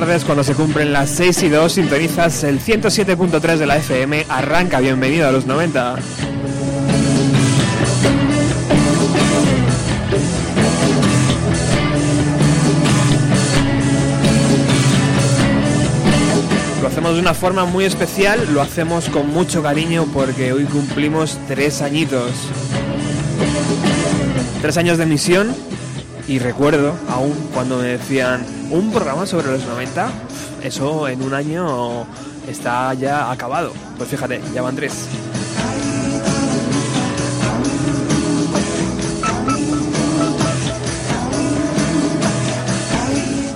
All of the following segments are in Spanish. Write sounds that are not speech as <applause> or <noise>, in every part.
Tardes, cuando se cumplen las 6 y 2, sintonizas el 107.3 de la FM, arranca, bienvenido a los 90. Lo hacemos de una forma muy especial, lo hacemos con mucho cariño porque hoy cumplimos tres añitos. Tres años de misión y recuerdo aún cuando me decían un programa sobre los 90, eso en un año está ya acabado. Pues fíjate, ya van tres.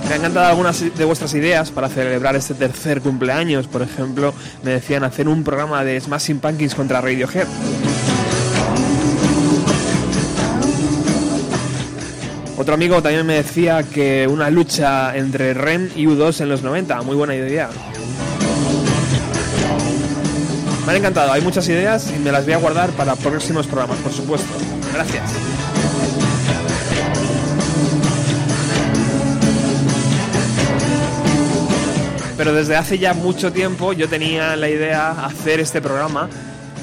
Me han encantado algunas de vuestras ideas para celebrar este tercer cumpleaños. Por ejemplo, me decían hacer un programa de Smashing Pumpkins contra Radiohead. Otro amigo también me decía que una lucha entre REM y U2 en los 90, muy buena idea. Me han encantado, hay muchas ideas y me las voy a guardar para próximos programas, por supuesto. Gracias. Pero desde hace ya mucho tiempo yo tenía la idea de hacer este programa,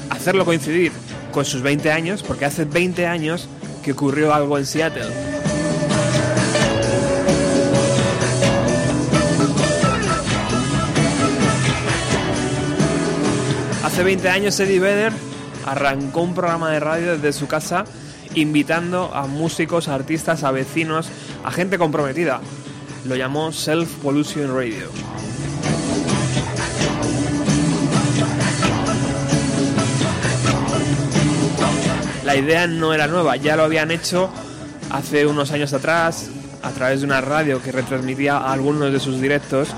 hacerlo coincidir con sus 20 años, porque hace 20 años que ocurrió algo en Seattle. Hace 20 años Eddie Vedder arrancó un programa de radio desde su casa invitando a músicos, artistas, a vecinos, a gente comprometida. Lo llamó Self Pollution Radio. La idea no era nueva, ya lo habían hecho hace unos años atrás a través de una radio que retransmitía algunos de sus directos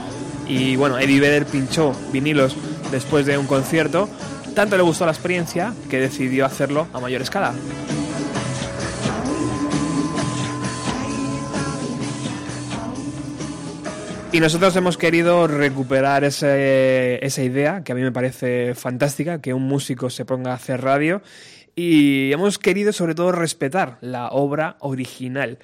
y bueno, Eddie Vedder pinchó vinilos después de un concierto, tanto le gustó la experiencia que decidió hacerlo a mayor escala. Y nosotros hemos querido recuperar esa idea, que a mí me parece fantástica, que un músico se ponga a hacer radio, y hemos querido sobre todo respetar la obra original.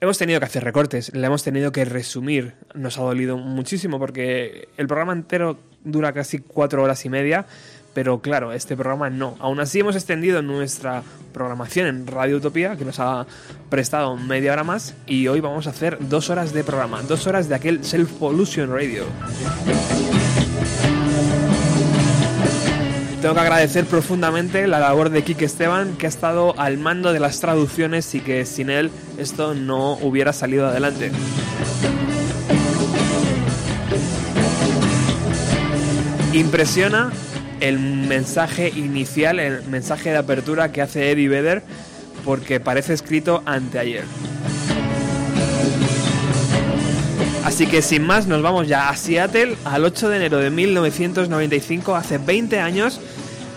Hemos tenido que hacer recortes, la hemos tenido que resumir. Nos ha dolido muchísimo porque el programa entero dura casi cuatro horas y media, pero claro, este programa no. Aún así hemos extendido nuestra programación en Radio Utopía, que nos ha prestado media hora más, y hoy vamos a hacer dos horas de programa, dos horas de aquel Self Pollution Radio. Tengo que agradecer profundamente la labor de Kike Esteban, que ha estado al mando de las traducciones y que sin él esto no hubiera salido adelante. Impresiona el mensaje inicial, el mensaje de apertura que hace Eddie Vedder porque parece escrito anteayer. Así que sin más nos vamos ya a Seattle al 8 de enero de 1995, hace 20 años,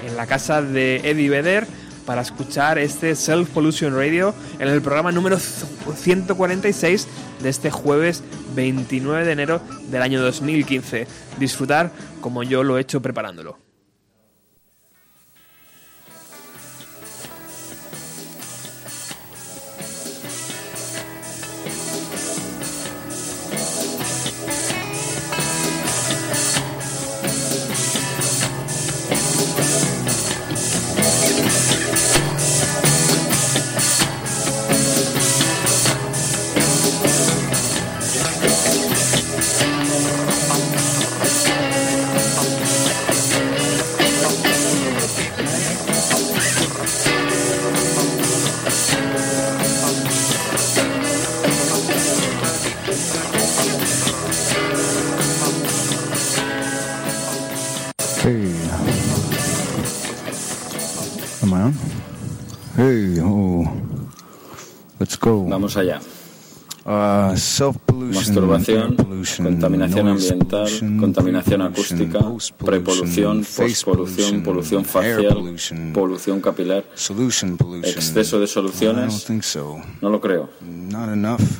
en la casa de Eddie Vedder para escuchar este Self Pollution Radio en el programa número 146 de este jueves 29 de enero del año 2015. Disfrutar como yo lo he hecho preparándolo. Vamos allá. Uh, self-pollution, Masturbación, contaminación ambiental, contaminación acústica, prepolución, pospolución, polución facial, polución capilar, exceso de soluciones. No lo creo.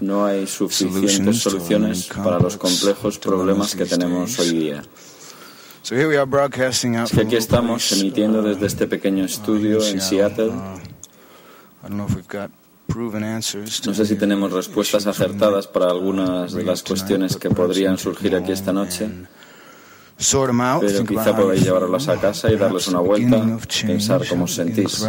No hay suficientes soluciones para los complejos problemas que tenemos hoy día. Es que aquí estamos emitiendo desde este pequeño estudio en Seattle. No sé si tenemos respuestas acertadas para algunas de las cuestiones que podrían surgir aquí esta noche. 'em Pero quizá podáis llevarlas a casa y darles una vuelta, pensar cómo os sentís.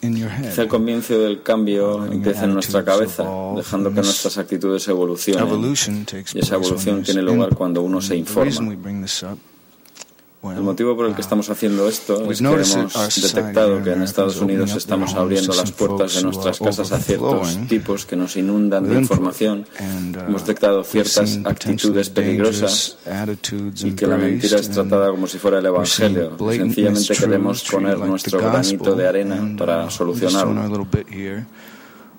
Quizá el comienzo del cambio empieza en nuestra cabeza, dejando que nuestras actitudes evolucionen. Y esa evolución tiene lugar cuando uno se informa. we bring this up, well, El motivo por el que uh, estamos haciendo esto es que noticed hemos society detectado que en Estados Unidos estamos abriendo las puertas de nuestras casas a ciertos overflowing tipos que nos inundan de información. Uh, Hemos detectado ciertas actitudes peligrosas y que la mentira es tratada como si fuera el Evangelio. Sencillamente queremos poner nuestro granito de arena para uh, solucionarlo.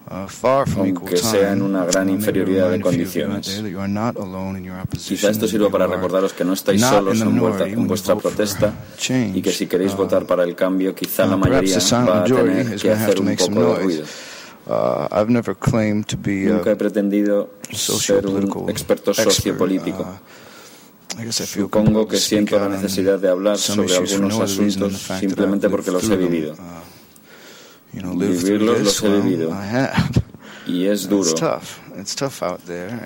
Aunque sea en una gran uh, inferioridad de condiciones. Quizá esto sirva para recordaros que no estáis solos en, vuelta- minority en vuestra protesta y que si queréis Uh, votar para el cambio, quizá la uh, perhaps mayoría va a tener que hacer un poco de ruido. Uh, Nunca he pretendido ser un experto expert. sociopolítico. Uh, Supongo que siento la necesidad de hablar sobre algunos asuntos simplemente porque los he vivido. Uh, you know, live through Vivirlos los he vivido. Y es duro.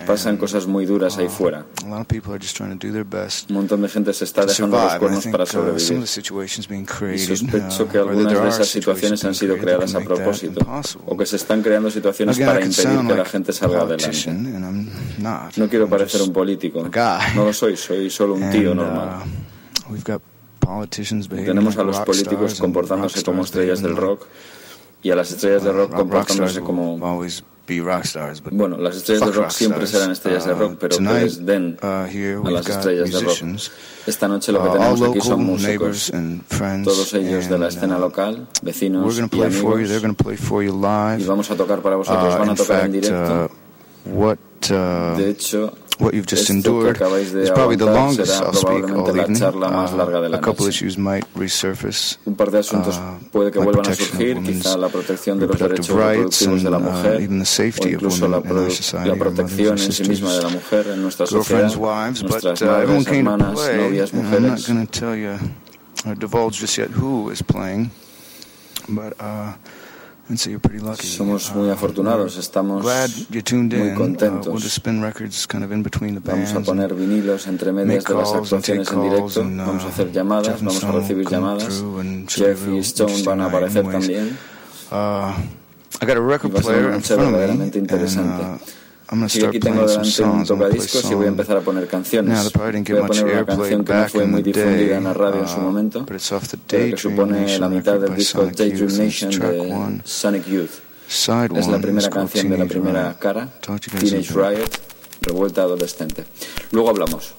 Pasan cosas muy duras ahí uh, fuera. Un montón de gente se está dejando los cuernos para uh, sobrevivir. Y sospecho que uh, that algunas de esas situaciones han sido creadas a propósito o que se están creando situaciones para impedir que la gente salga adelante. No quiero parecer un político. No lo soy, soy solo un tío normal. uh, behaving Tenemos a los políticos comportándose como estrellas del rock y a las estrellas de rock comportándose como... Bueno, las estrellas de rock siempre serán estrellas de Uh, rock, pero que les den uh, a las estrellas de rock. Esta noche lo que uh, tenemos aquí son músicos, todos ellos de la escena local, vecinos y amigos, y vamos a tocar para vosotros, van a tocar en directo. De hecho, what you've just endured is probably the longest I'll speak all evening. charla más larga de Uh, a couple issues might resurface. Un par de asuntos uh, puede que vuelvan a protection of surgir, women's quizá la protección de los reproductive derechos rights reproductivos de la and, uh, mujer, even the safety o of incluso la, women in our society, la our mothers, protección en sí misma de la mujer en nuestra girlfriends, sociedad, wives, but nuestras uh, everyone madres, came to hermanas, play, novias, and I'm not going to tell you or divulge just yet who is playing, but uh, Somos muy Uh, afortunados, estamos muy. Uh, contentos. the Vamos a poner vinilos entre medias de las actuaciones en directo, uh, vamos a hacer llamadas, vamos a recibir llamadas. Jeff y Stone van a aparecer también. Uh, I got a Y record va a ser verdaderamente interesante. Start aquí tengo delante un tocadiscos y voy a empezar a poner canciones. Voy a much poner una canción que no fue muy difundida en la radio en su uh, momento, pero que supone la mitad del disco Daydream Nation de. Sonic Youth. Es la primera canción de la primera cara, Teenage. Riot, revuelta adolescente. Luego hablamos.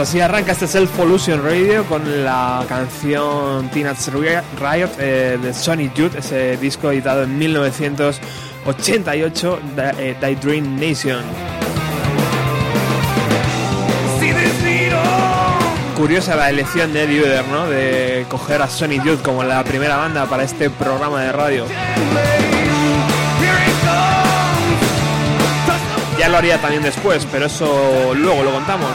así arranca este Self Pollution Radio con la canción Teenage Riot eh, de Sonic Youth, ese disco editado en 1988, The, eh, Dream Nation. Curiosa la elección de Eddie Vedder, ¿no? De coger a Sonic Youth como la primera banda para este programa de radio. Ya lo haría también después, pero eso luego lo contamos.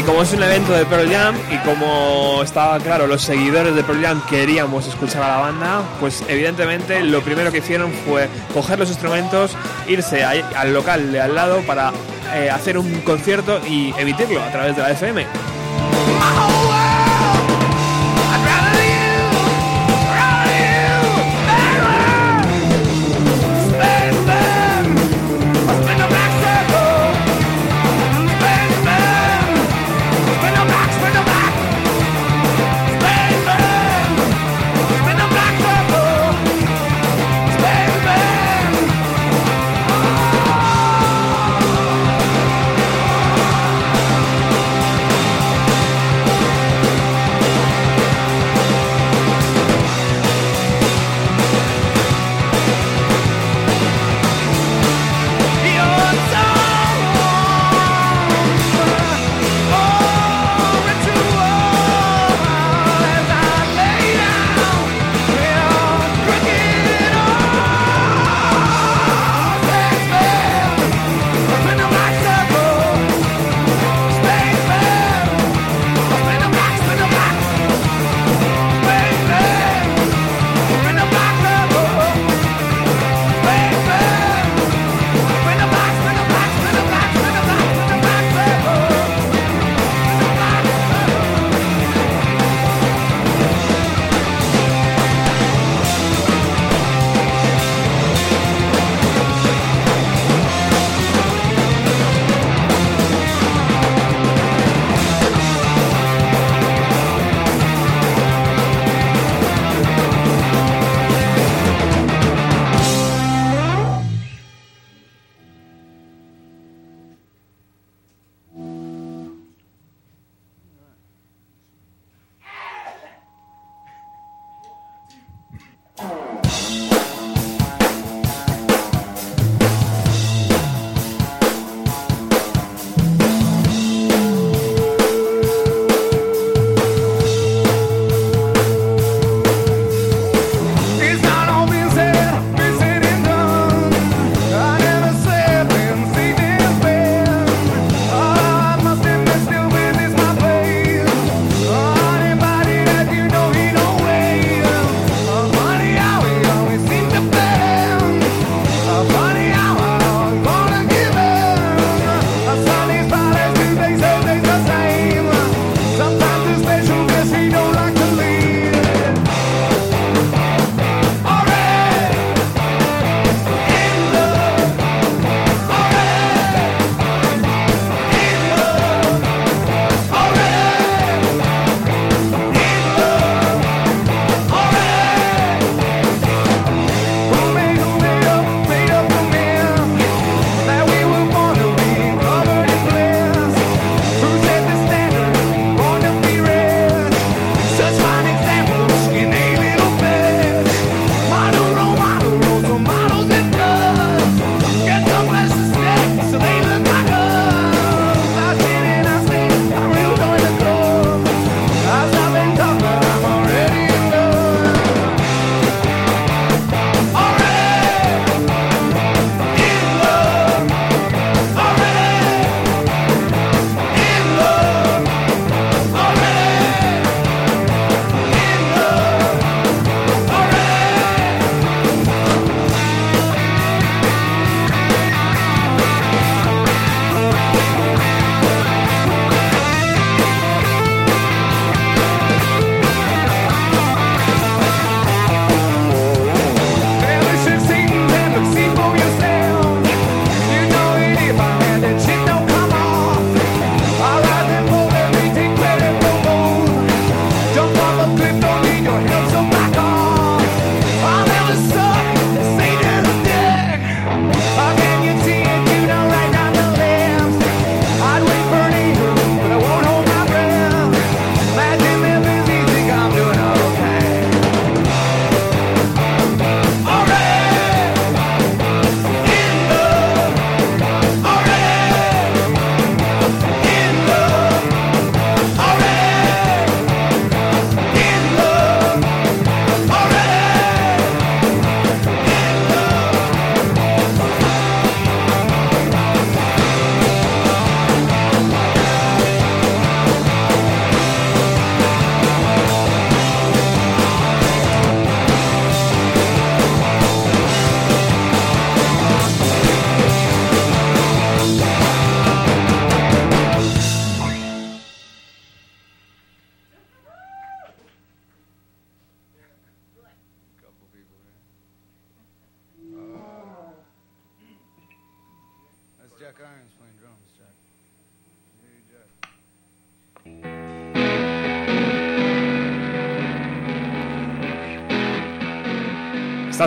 Y como es un evento de Pearl Jam y como estaba claro, los seguidores de Pearl Jam queríamos escuchar a la banda, pues evidentemente lo primero que hicieron fue coger los instrumentos, irse al local de al lado para eh, hacer un concierto y emitirlo a través de la FM.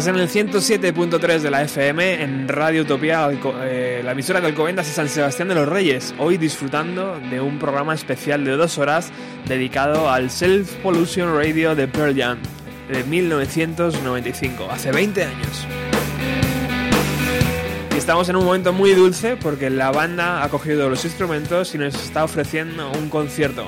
En el 107.3 de la FM en Radio Utopía, eh, la emisora de Alcobendas y San Sebastián de los Reyes. Hoy disfrutando de un programa especial de dos horas dedicado al Self Pollution Radio de Pearl Jam de 1995, hace 20 años. Y estamos en un momento muy dulce porque la banda ha cogido los instrumentos y nos está ofreciendo un concierto.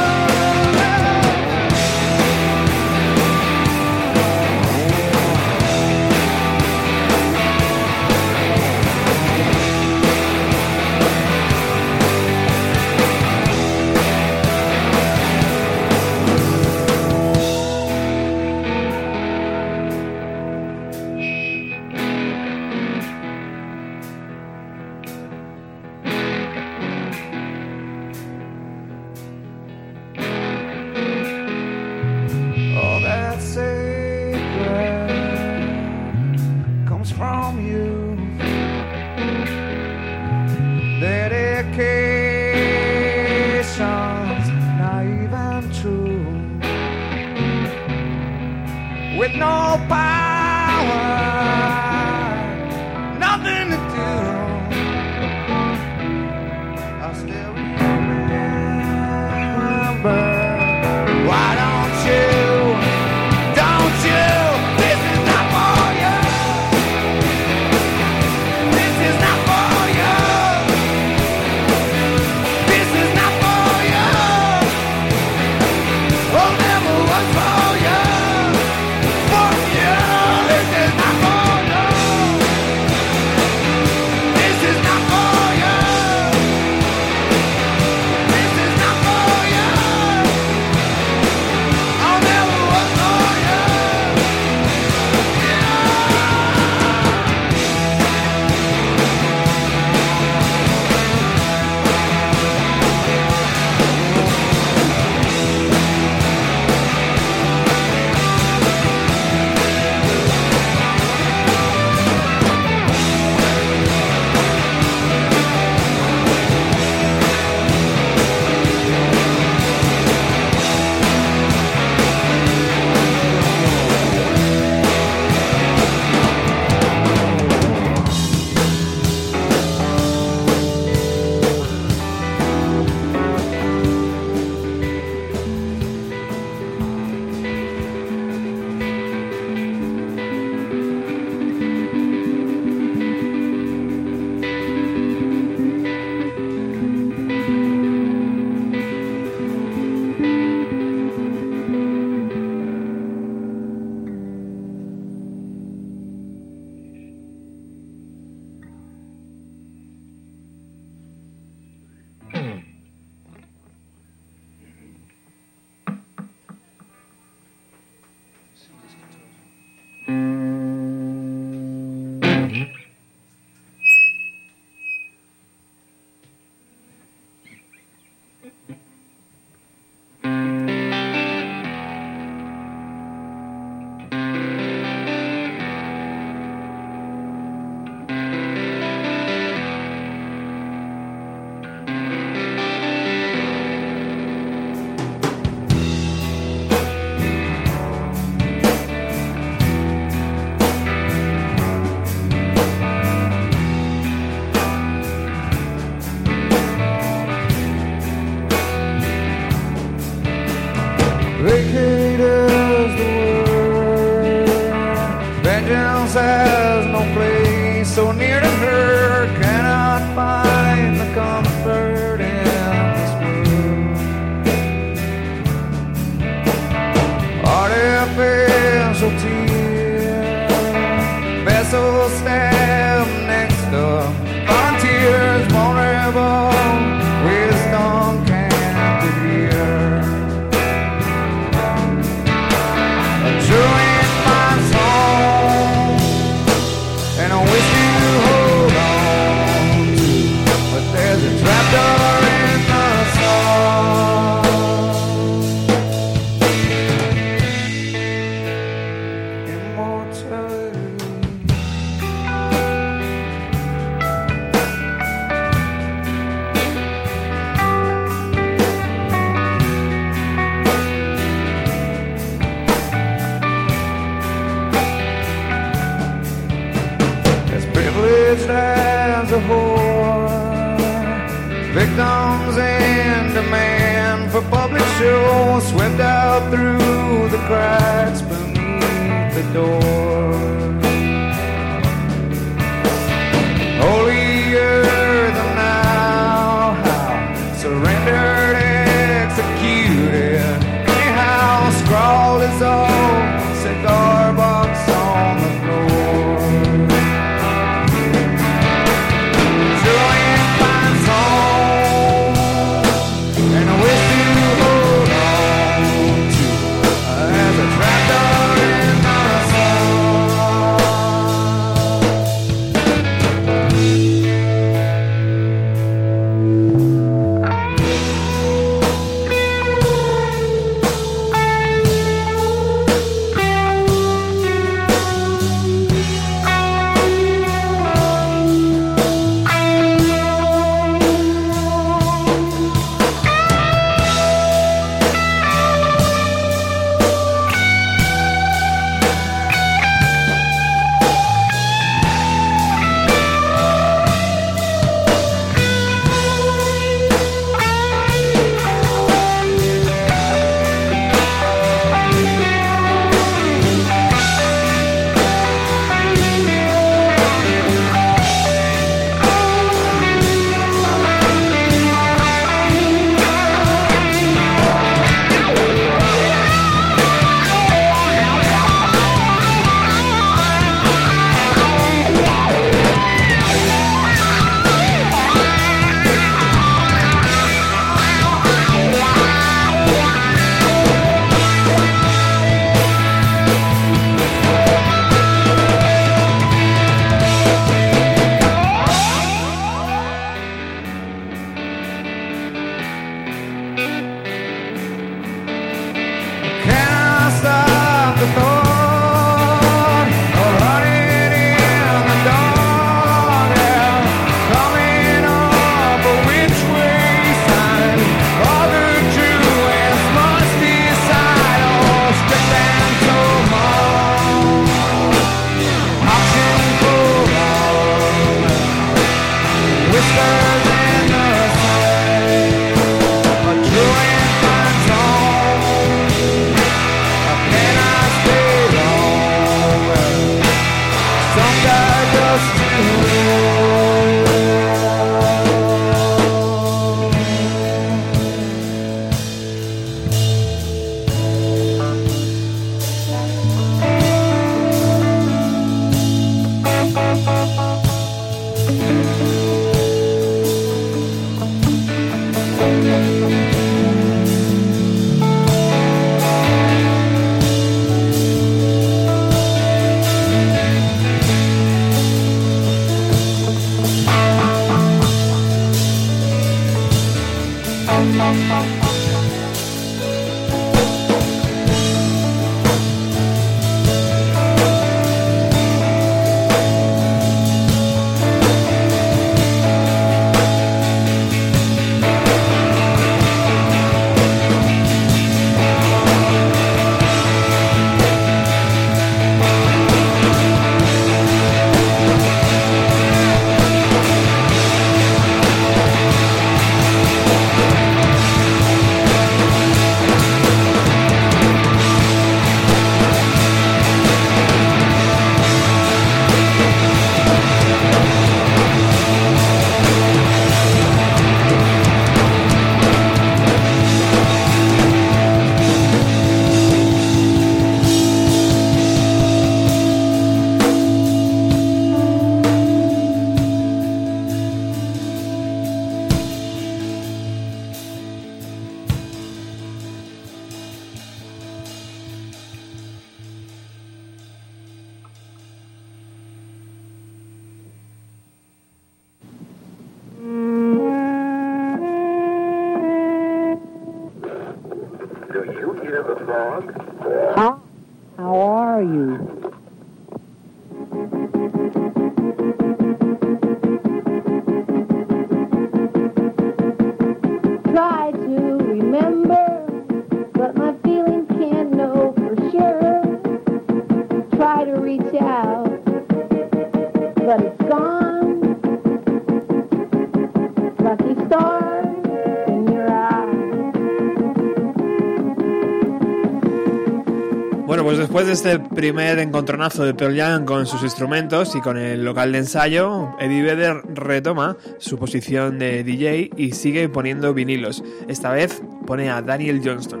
De este primer encontronazo de Pearl Jam con sus instrumentos y con el local de ensayo, Eddie Vedder retoma su posición de DJ y sigue poniendo vinilos. Esta vez pone a Daniel Johnston.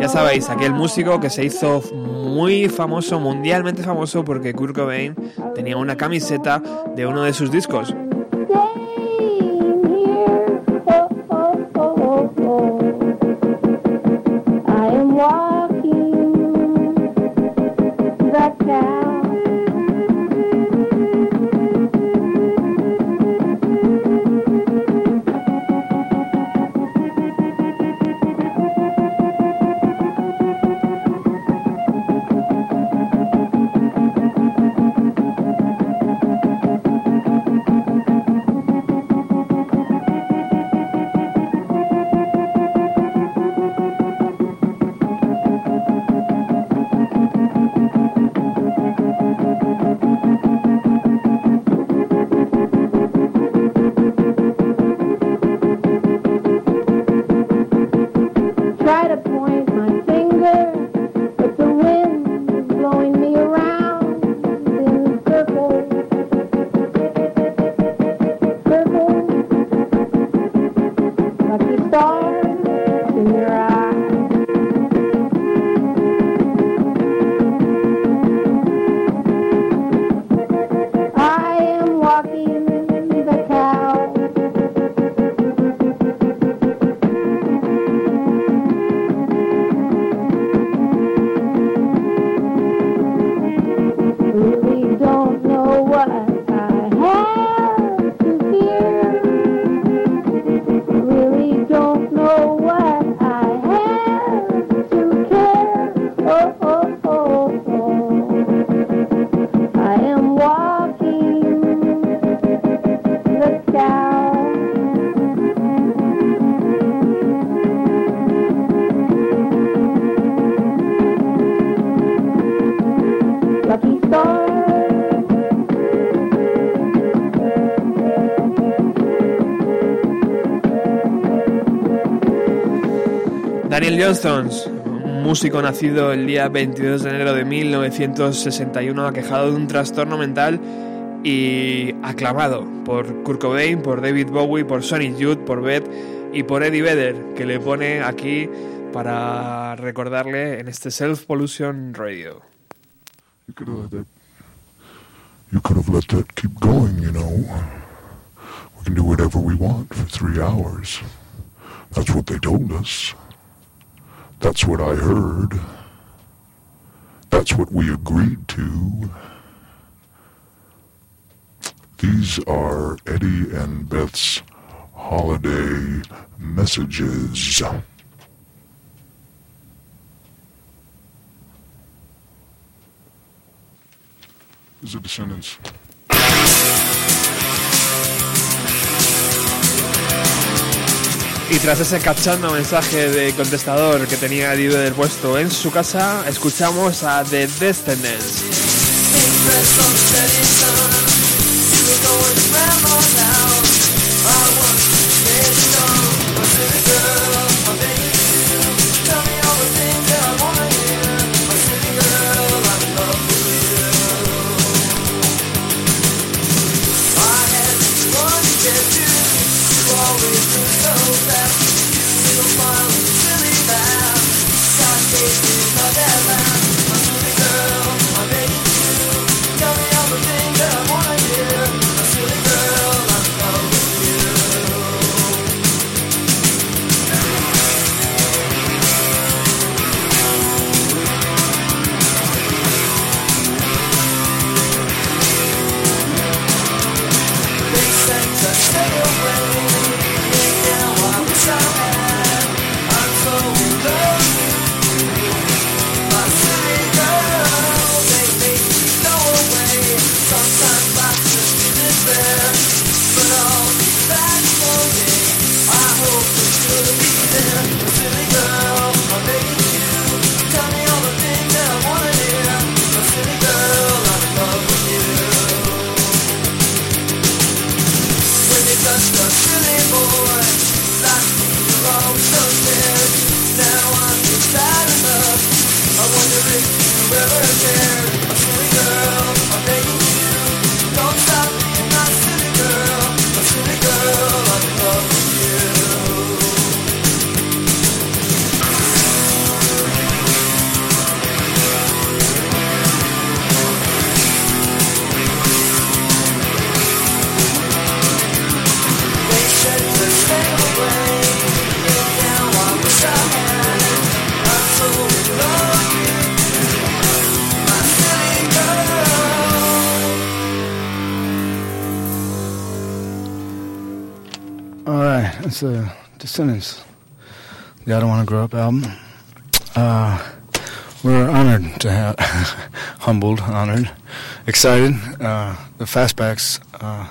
Ya sabéis, aquel músico que se hizo muy famoso, mundialmente famoso, porque Kurt Cobain tenía una camiseta de uno de sus discos. Daniel Johnston, un músico nacido el día 22 de enero de 1961, aquejado de un trastorno mental y aclamado por Kurt Cobain, por David Bowie, por Sonny Youth, por Beth y por Eddie Vedder, que le pone aquí para recordarle en este Self Pollution Radio. You could have let that keep going, you know. We can do whatever we want for three hours. That's what they told us. That's what I heard. That's what we agreed to. These are Eddie and Beth's holiday messages. Is the Descendants. Y tras ese cachondo mensaje de contestador que tenía Eddie Vedder puesto en su casa, escuchamos a The Descendants. so silly laugh. Sundays. Descendants, the I Don't Want to Grow Up album. Uh, we're honored to have, <laughs> humbled, honored, excited. Uh, the Fastbacks uh,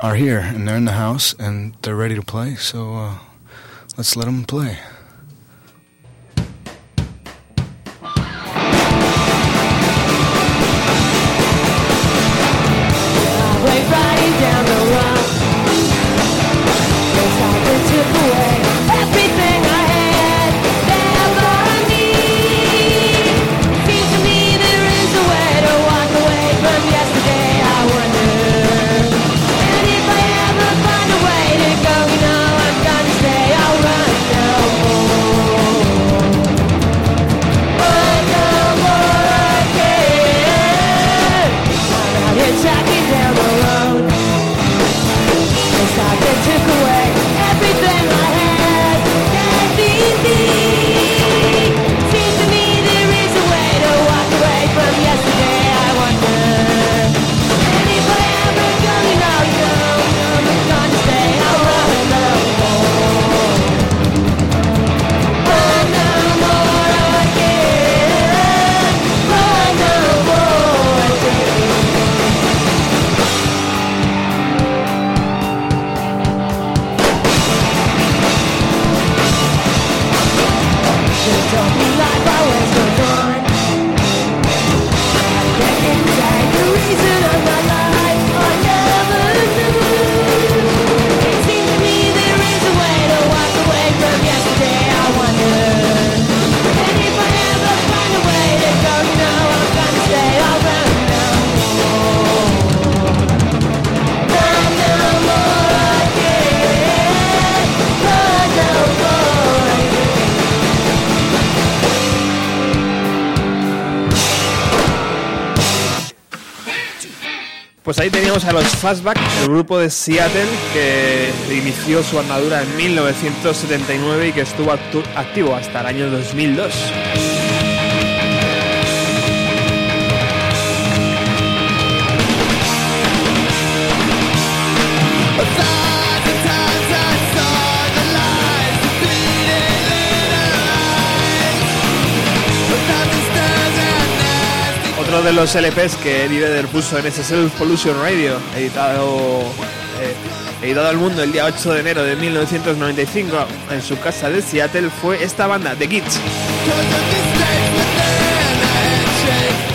are here and they're in the house and they're ready to play. So uh, let's let them play. Pues ahí teníamos a los Fastback, el grupo de Seattle que inició su armadura en 1979 y que estuvo activo hasta el año 2002. Otro de los LPs que Eddie Vedder puso en ese Self Pollution Radio, editado, eh, editado al mundo el día 8 de enero de 1995 en su casa de Seattle, fue esta banda, The Kids.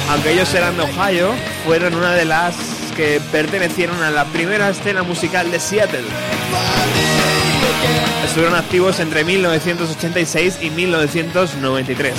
Aunque ellos eran de Ohio, fueron una de las que pertenecieron a la primera escena musical de Seattle. Estuvieron activos entre 1986 y 1993.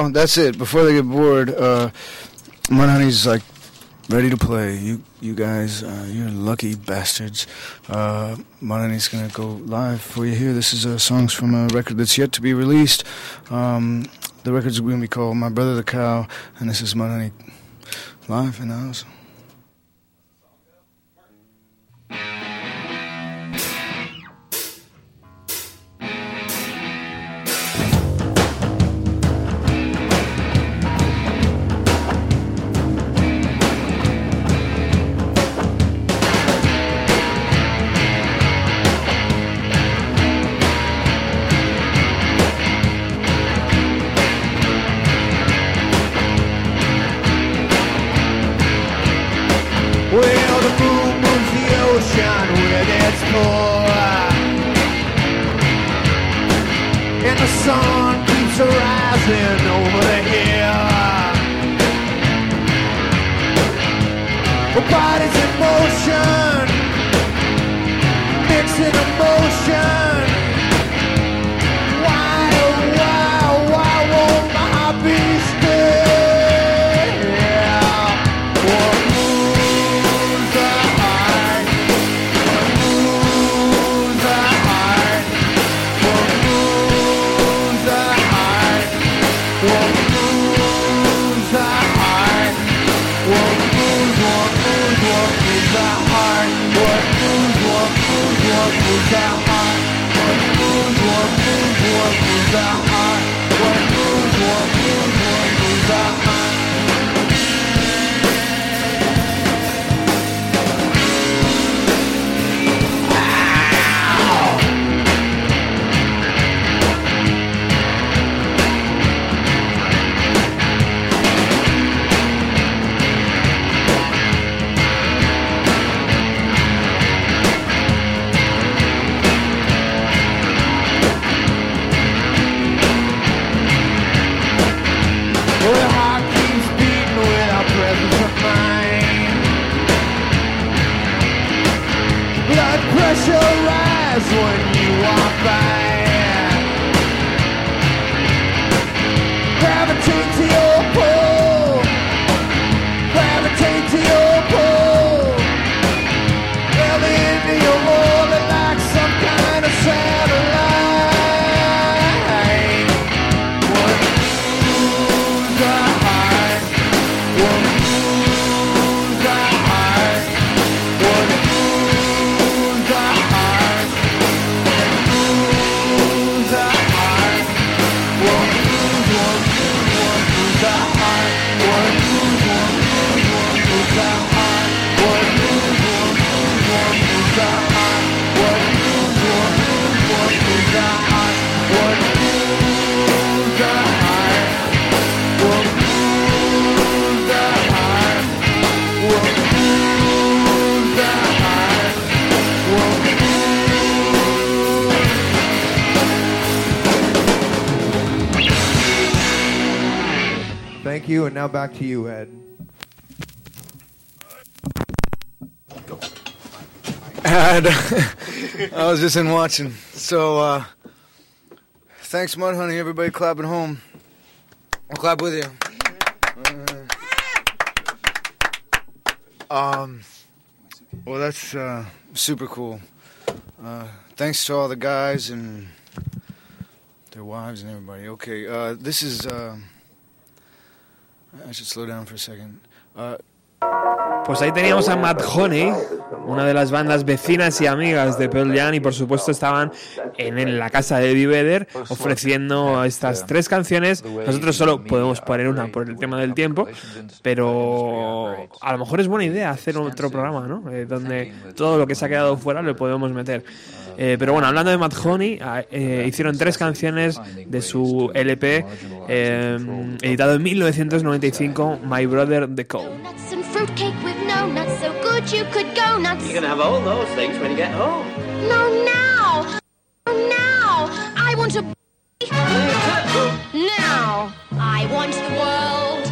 Well, that's it. Before they get bored, uh, Mudhoney's like ready to play. You, you guys, uh, you're lucky bastards. Uh, gonna go live for you here. This is uh, songs from a record that's yet to be released. Um, the record's gonna be called "My Brother the Cow," and this is Mudhoney live in the house. Now back to you, Ed. And <laughs> I was just in watching. So, uh, thanks, Mudhoney. Everybody clapping home. I'll clap with you. Uh, um, well, that's uh, super cool. Uh, thanks to all the guys and their wives and everybody. Okay, uh, this is. I should slow down for a second. Uh, Pues ahí teníamos a Matt Honey, una de las bandas vecinas y amigas de Pearl Jam y por supuesto estaban en, la casa de Eddie Vedder ofreciendo estas tres canciones. Nosotros solo podemos poner una por el tema del tiempo, pero a lo mejor es buena idea hacer otro programa, ¿no? Eh, donde todo lo que se ha quedado fuera lo podemos meter. Eh, pero bueno, hablando de Matt Honey, ah, eh, hicieron tres canciones de su LP eh, editado en 1995, My Brother the Cow. And good you could go nuts. You can have all those things when you get home. No, now! No, now! I want to. Now! I want the world.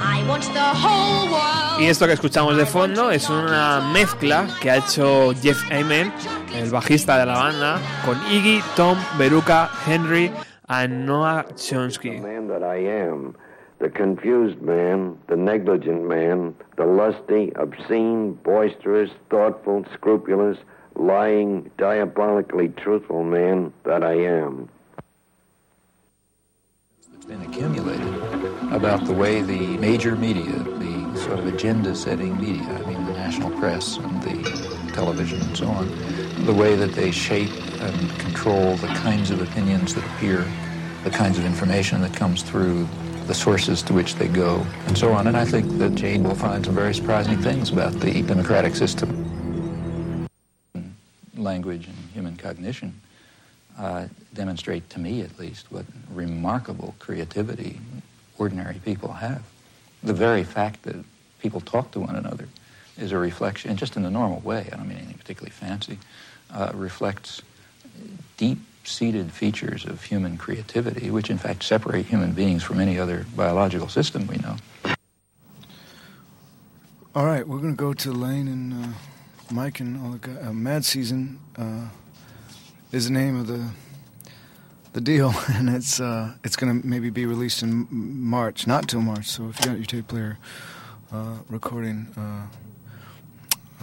I wants the whole world. Y esto que escuchamos de fondo es una mezcla que ha hecho Jeff Amen, el bajista de la banda, con Iggy, Tom, Beruca, Henry y Noah Chomsky. man that I am, the confused man, the negligent man, the lusty, obscene, boisterous, thoughtful, scrupulous, lying, diabolically truthful man that I am. It's been accumulated about the way the major media, the sort of agenda setting media, I mean the national press and the television and so on, the way that they shape and control the kinds of opinions that appear, the kinds of information that comes through, the sources to which they go, and so on. And I think that Jane will find some very surprising things about the democratic system. Language and human cognition uh, demonstrate to me at least what remarkable creativity ordinary people have. The very fact that people talk to one another is a reflection, just in a normal way, I don't mean anything particularly fancy, uh, reflects deep-seated features of human creativity, which in fact separate human beings from any other biological system we know. All right, we're going to go to Lane and uh, Mike and all the guys. Uh, Mad Season uh, is the name of the the deal, <laughs> and it's uh, it's going to maybe be released in March, not till March. So if you got your tape player uh, recording, uh,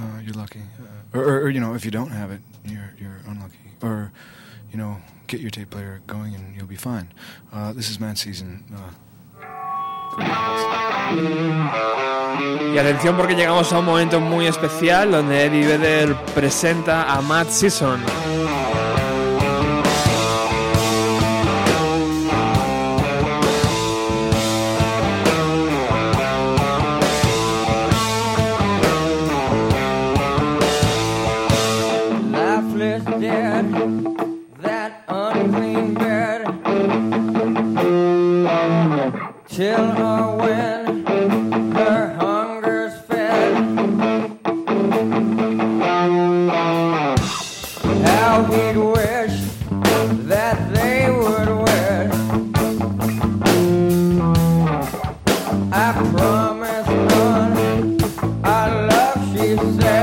uh, you're lucky. Uh, or, or, or you know, if you don't have it, you're you're unlucky. Or you know, get your tape player going and you'll be fine. Uh, this is Mad Season. Uh, Y atención porque llegamos a un momento muy especial donde Eddie Vedder presenta a Matt Season. it's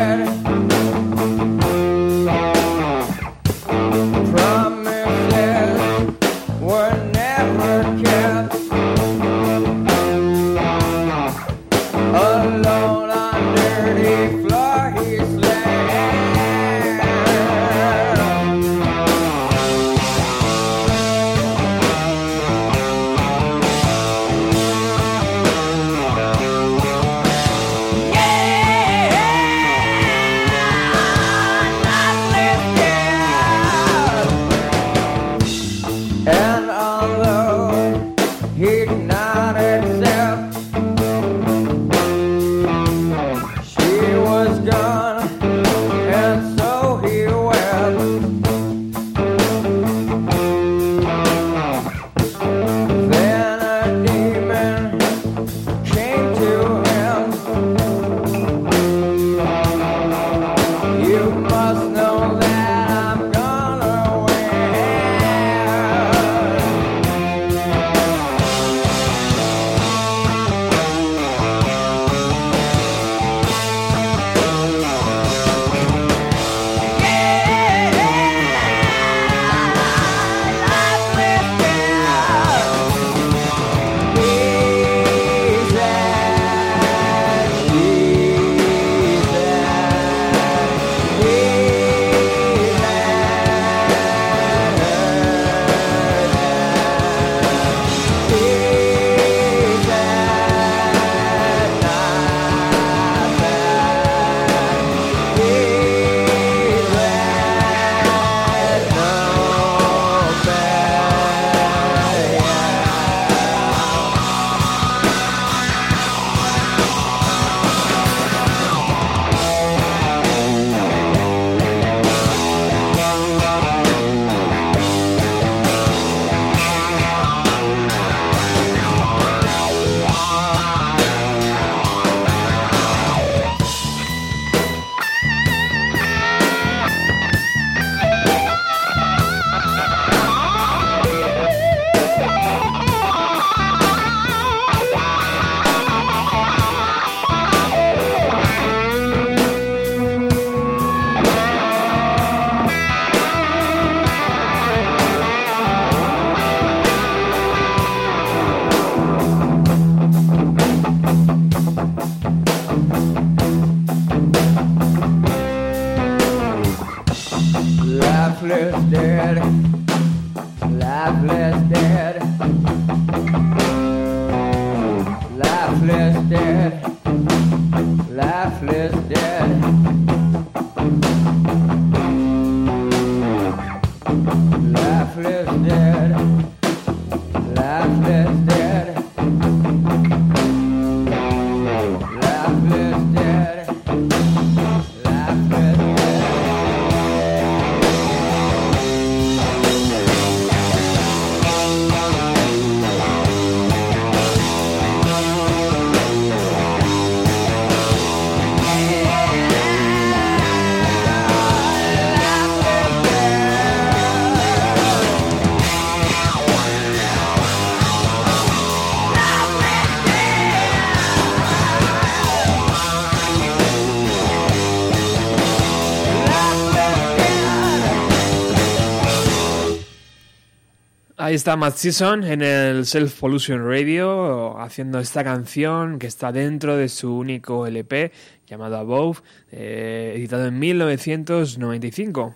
Ahí está Matt Season en el Self Pollution Radio haciendo esta canción que está dentro de su único LP llamado Above, eh, editado en 1995.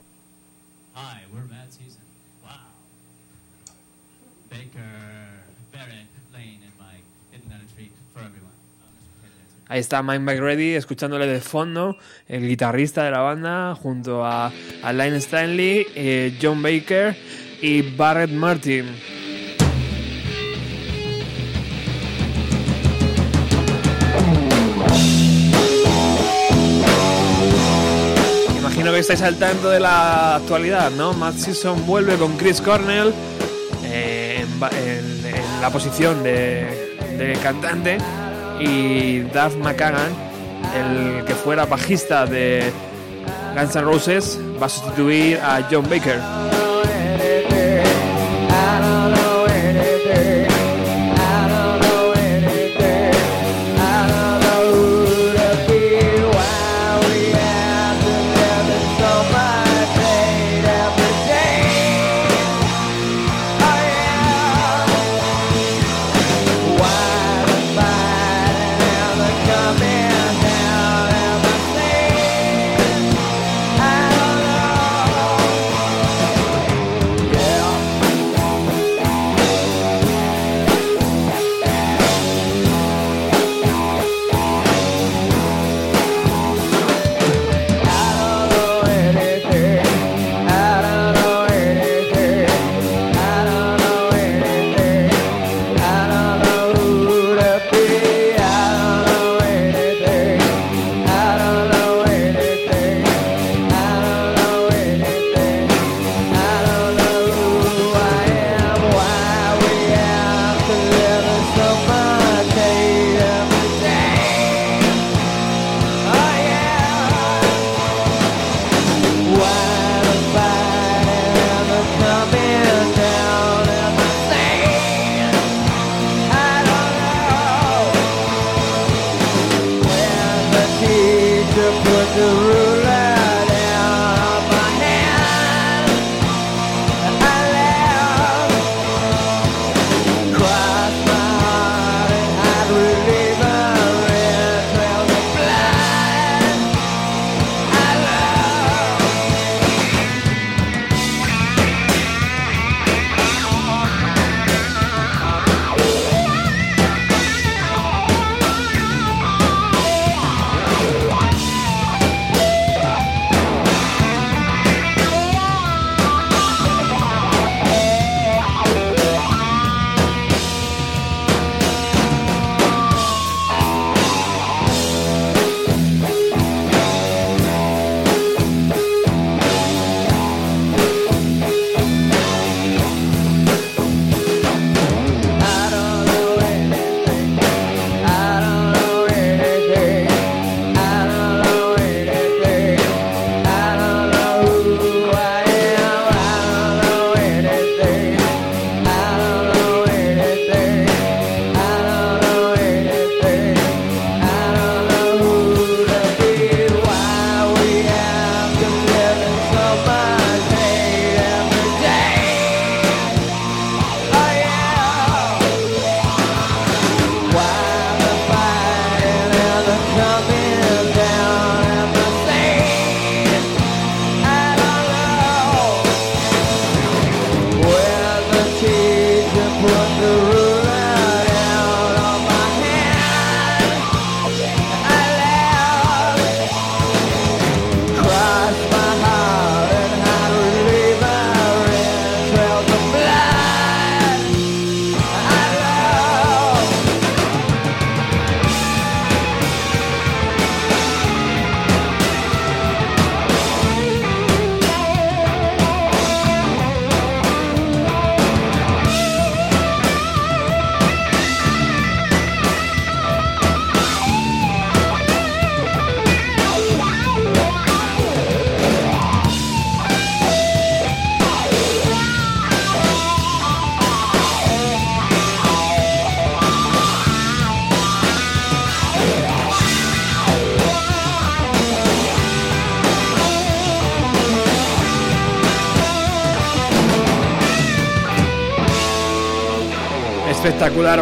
Hi, we're Matt Season. Wow. Baker, Barrett, Lane, and Mike. A for everyone? Ahí está Mike McReady escuchándole de fondo, el guitarrista de la banda, junto a, a Lynn Stanley, eh, John Baker y Barrett Martin. Imagino que estáis al tanto de la actualidad, ¿no? Matt Season vuelve con Chris Cornell eh, en, la posición de, de cantante y Duff McKagan, el que fuera bajista de Guns N' Roses, va a sustituir a John Baker.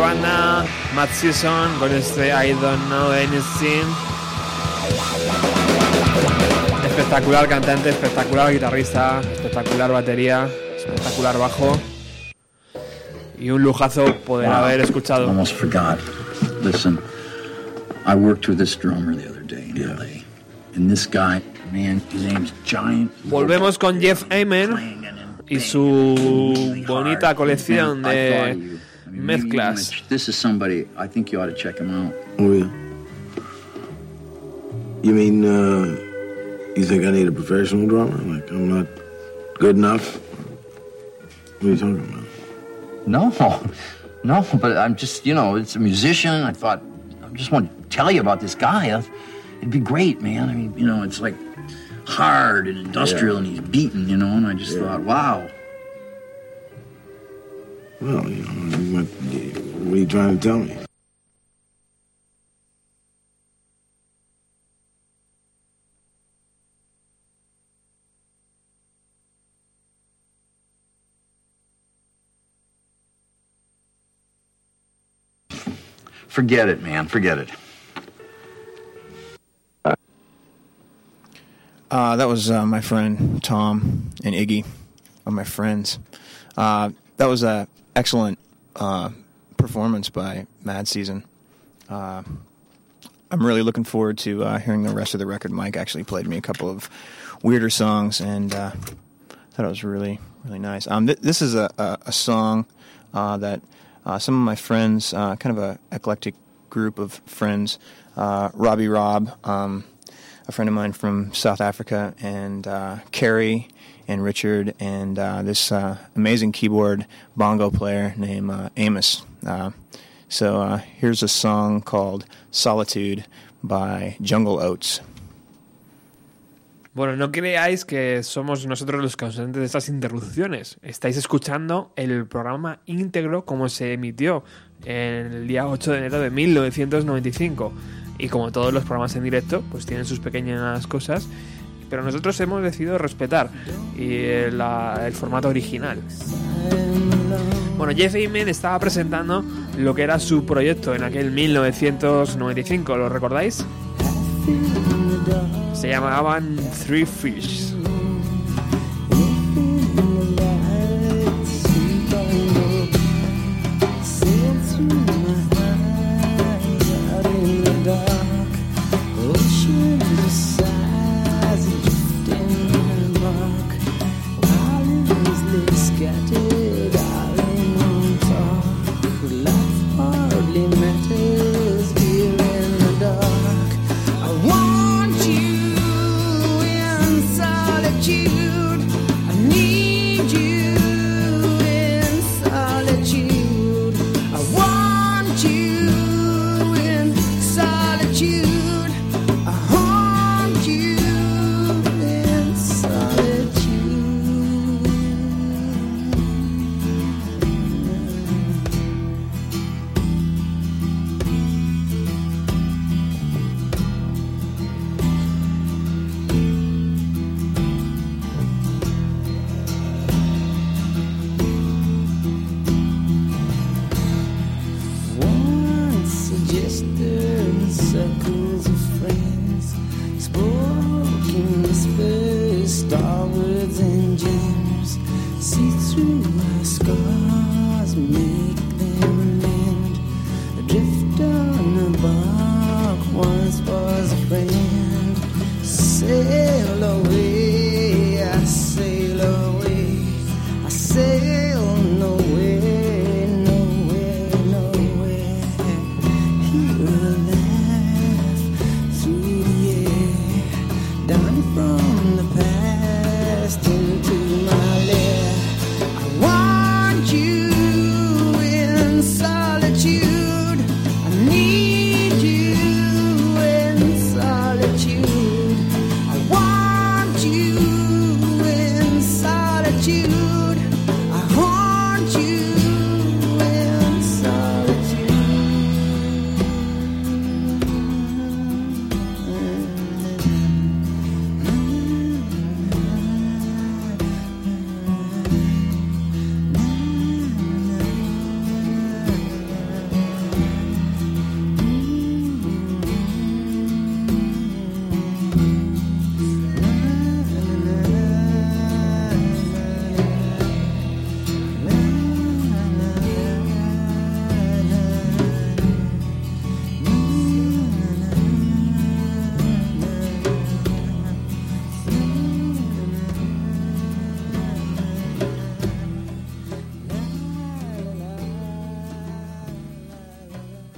Banda, Matt Season con este I Don't Know Anything. Espectacular cantante, espectacular guitarrista, espectacular batería, espectacular bajo. Y un lujazo poder Wow. haber escuchado. Almost forgot. Listen, I worked with this drummer the other day in LA. And this guy, man, his name's Giant. Volvemos con Jeff Amen y su bonita colección de mean, maybe mezclas. even- This is somebody, I think you ought to check him out. Oh, yeah. You mean, uh, you think I need a professional drummer? Like, I'm not good enough? What are you talking about? No, <laughs> no, but I'm just, you know, it's a musician. I thought, I just want to tell you about this guy. It'd be great, man. I mean, you know, it's like hard and industrial and he's beaten, you know, and I just thought, wow. Well, you know, what, what are you trying to tell me? Forget it, man. Forget it. Uh, that was uh, my friend Tom and Iggy, are my friends. Uh, that was a excellent uh, performance by Mad Season. Uh, I'm really looking forward to uh, hearing the rest of the record. Mike actually played me a couple of weirder songs, and uh, thought it was really, really nice. Um, th- this is a, a, a song uh, that uh, some of my friends, uh, kind of a eclectic group of friends, Robbie Robb, um, a friend of mine from South Africa, and Carrie and Richard, and uh, this uh, amazing keyboard bongo player named uh, Amos. Uh, so uh, here's a song called Solitude by Jungle Oats. Bueno, no creáis que somos nosotros los causantes de estas interrupciones. Estáis escuchando el programa íntegro como se emitió el día 8 de enero de 1995. Y como todos los programas en directo, pues tienen sus pequeñas cosas. Pero nosotros hemos decidido respetar eh, el formato original. Bueno, Jeff Ament estaba presentando lo que era su proyecto en aquel 1995, ¿lo recordáis? Se llamaban Three Fish.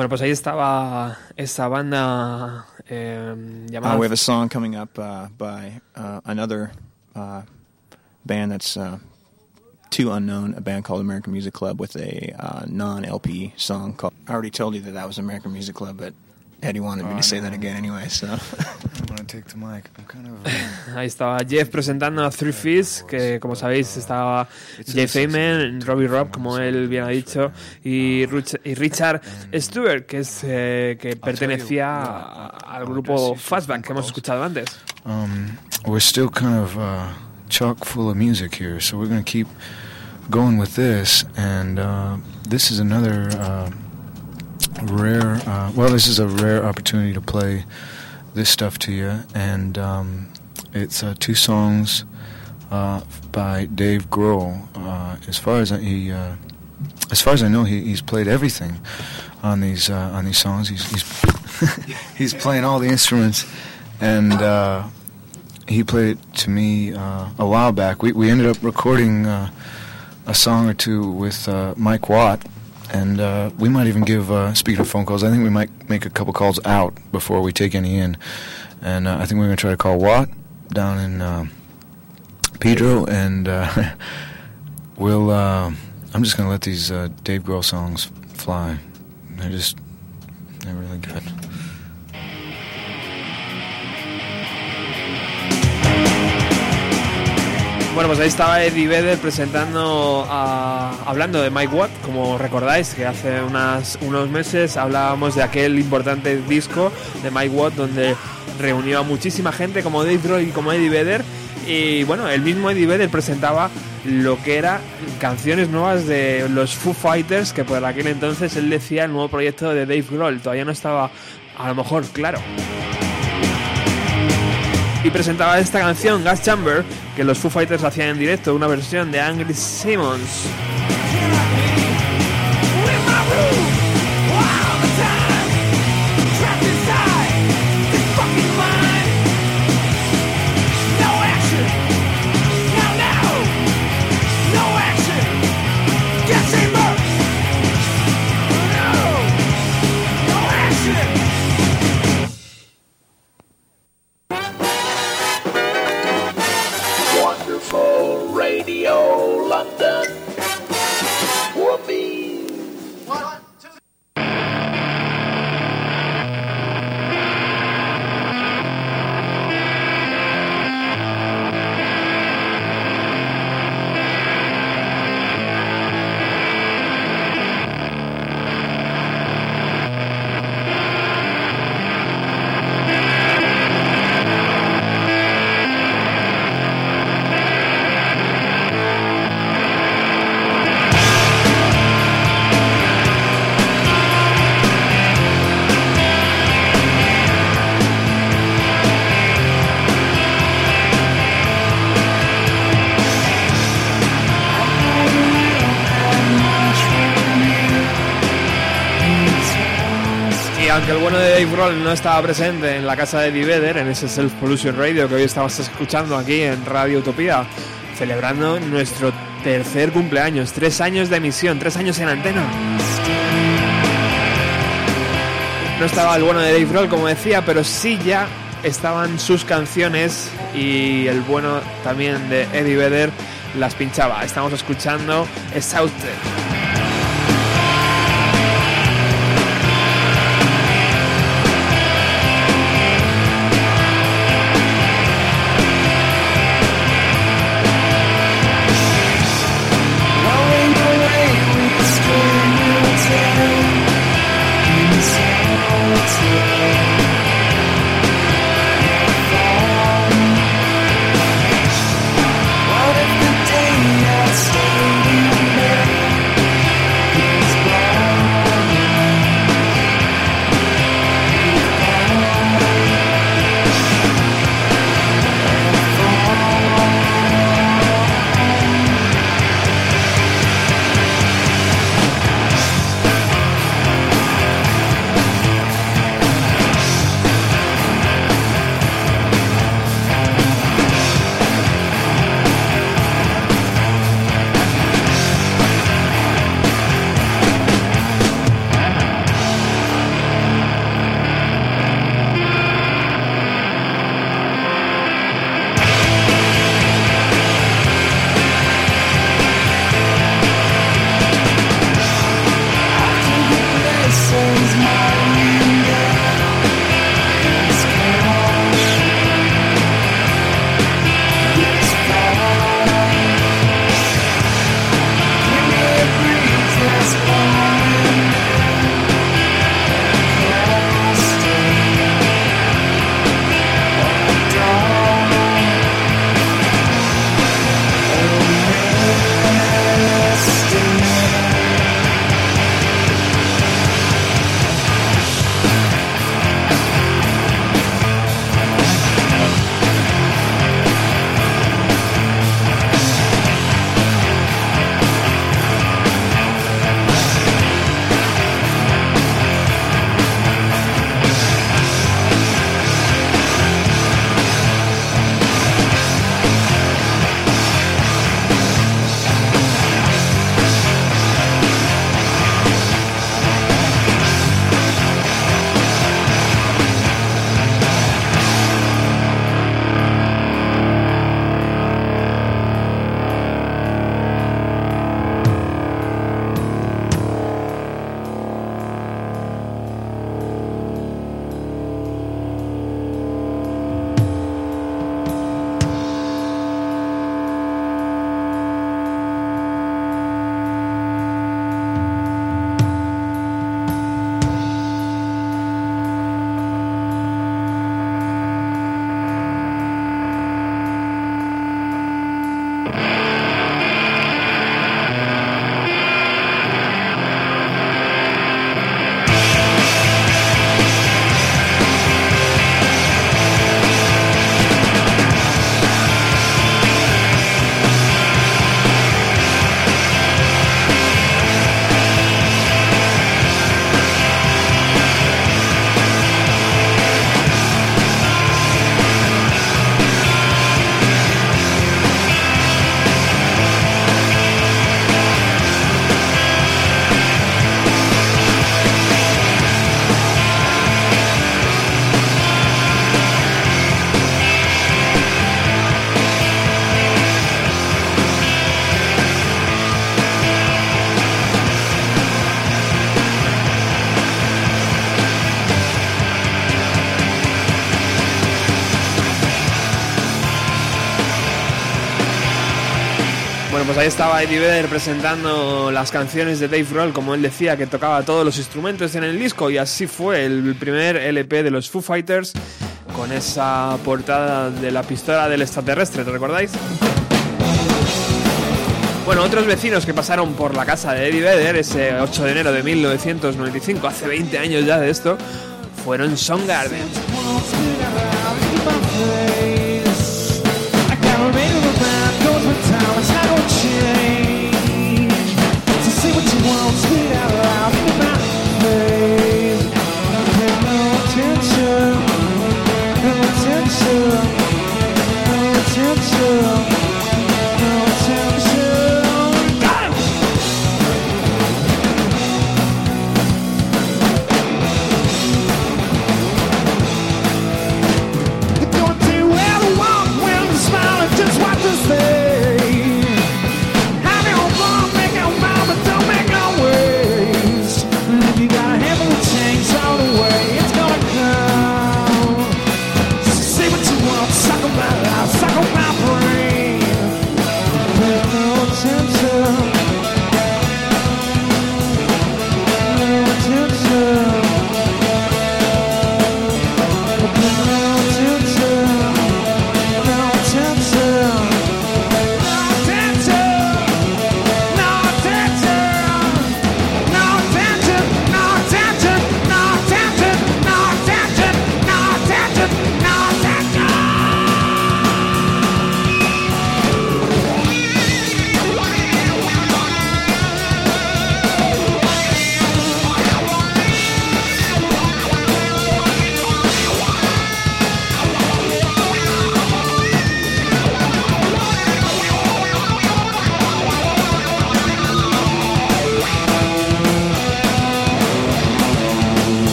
Bueno, pues ahí estaba esa banda eh, llamada... Uh, we have a song coming up uh, by uh, another uh, band that's uh, too unknown, a band called American Music Club with a uh, non LP song called. I already told you that that was American Music Club, but Eddie wanted me Oh, to say no. that again anyway, so. I'm gonna take the mic. I'm kind of. Ahí estaba Jeff presentando a Three Fists, que como sabéis estaba Jeff Ayman, Robbie Robb, como él bien ha dicho, y, Ruch- y Richard Stewart, que es eh, que pertenecía a- al grupo Fastback que hemos escuchado antes. Um, we're still kind of uh, chock full of music here, so we're going to keep going with this. And uh, this is another uh, rare, uh, well, this is a rare opportunity to play this stuff to you. And um, it's uh, two songs uh, by Dave Grohl. Uh, as far as I, he, uh, as far as I know, he, he's played everything on these uh, on these songs. He's he's, <laughs> he's playing all the instruments, and he played it to me a while back. We we ended up recording a song or two with Mike Watt, and uh, we might even give. Uh, speaking of phone calls, I think we might make a couple calls out before we take any in, and uh, I think we're going to try to call Watt down in uh, Pedro, and uh, <laughs> we'll. Uh, I'm just going to let these Dave Grohl songs fly. They're just they're really good. Bueno, pues ahí estaba Eddie Vedder presentando, a- hablando de Mike Watt, como recordáis, que hace unos meses hablábamos de aquel importante disco de Mike Watt donde reunió a muchísima gente como Dave Grohl y como Eddie Vedder. Y bueno, el mismo Eddie Vedder presentaba lo que era canciones nuevas de los Foo Fighters, que por aquel entonces él decía el nuevo proyecto de Dave Grohl. Todavía no estaba a lo mejor claro y presentaba esta canción, Gas Chamber, que los Foo Fighters hacían en directo, una versión de Angry Simmons. No estaba presente en la casa de Eddie Vedder, en ese Self Pollution Radio que hoy estabas escuchando aquí en Radio Utopía, celebrando nuestro tercer cumpleaños, tres años de emisión, tres años en antena. No estaba el bueno de Dave Grohl, como decía, pero sí ya estaban sus canciones y el bueno también de Eddie Vedder las pinchaba. Estamos escuchando Exhausted. Ahí estaba Eddie Vedder presentando las canciones de Dave Grohl, como él decía, que tocaba todos los instrumentos en el disco, y así fue el primer LP de los Foo Fighters, con esa portada de la pistola del extraterrestre, ¿te recordáis? Bueno, otros vecinos que pasaron por la casa de Eddie Vedder ese 8 de enero de 1995, hace 20 años ya de esto, fueron Soundgarden.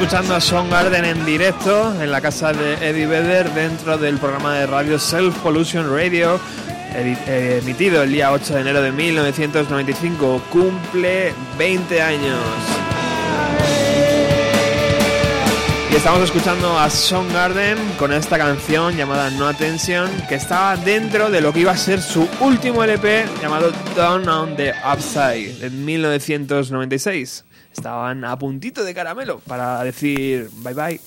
Escuchando a Soundgarden en directo en la casa de Eddie Vedder dentro del programa de radio Self Pollution Radio eh, emitido el día 8 de enero de 1995. Cumple 20 años. Y estamos escuchando a Soundgarden con esta canción llamada No Attention, que estaba dentro de lo que iba a ser su último LP llamado Down on the Upside en 1996. Estaban a puntito de caramelo para decir bye bye.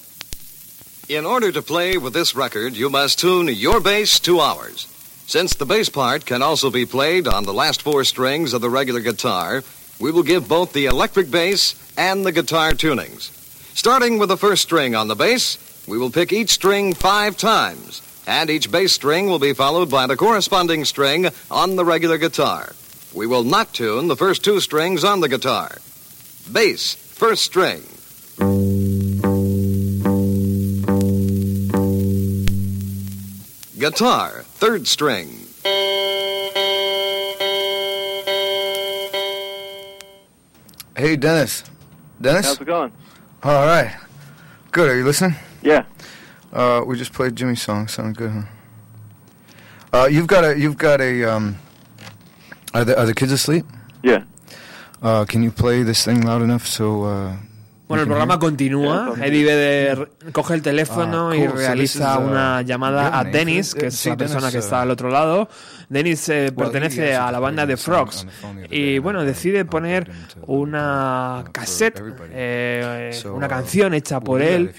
In order to play with this record, you must tune your bass to ours. Since the bass part can also be played on the last four strings of the regular guitar, we will give both the electric bass and the guitar tunings. Starting with the first string on the bass, we will pick each string five times, and each bass string will be followed by the corresponding string on the regular guitar. We will not tune the first two strings on the guitar. Bass, first string. Guitar, third string. Hey, Dennis. Dennis? How's it going? All right. Good. Are you listening? Yeah. Uh, we just played Jimmy's song. Sounded good, huh? Uh, you've got a. You've got a. Um, are the Are the kids asleep? Yeah. Uh, can you play this thing loud enough so uh, Bueno, el programa continúa. Eddie Vedder coge el teléfono Ah, y realiza uh, una llamada a. Dennis, que es Sí, la persona que uh, está al otro lado. Dennis eh, pertenece a la banda de Frogs y bueno, decide poner una cassette, eh, una uh, canción hecha por él,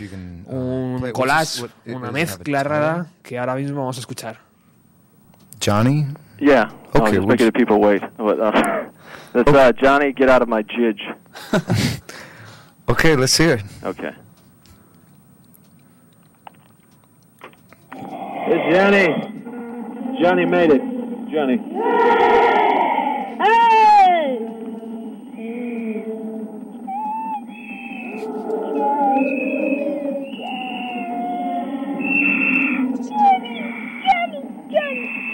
uh, un collage, una mezcla rara que ahora mismo vamos a escuchar. Johnny? Yeah. Okay, people wait. But, uh, that's uh, Johnny, get out of my jidge. Okay, let's hear it. Okay. It's Johnny. Johnny made it. Johnny.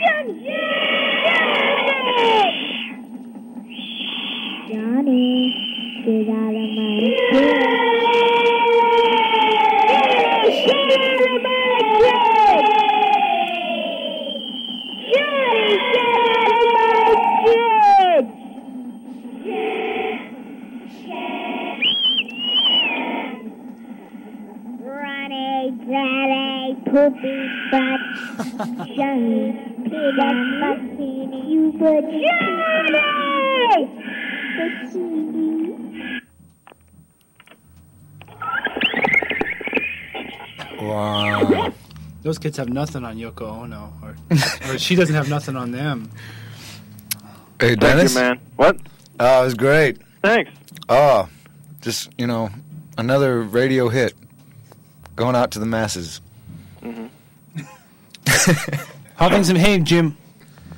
Johnny, tirar a Johnny, poopy butt. <laughs> Johnny, you <laughs> but Johnny! The Wow. Those kids have nothing on Yoko Ono, or, or she doesn't have nothing on them. Hey, Thank Dennis? you, man. What? Oh, it was great. Thanks. Oh, just, you know, another radio hit going out to the masses. Mm-hmm. <laughs> How things hey Jim?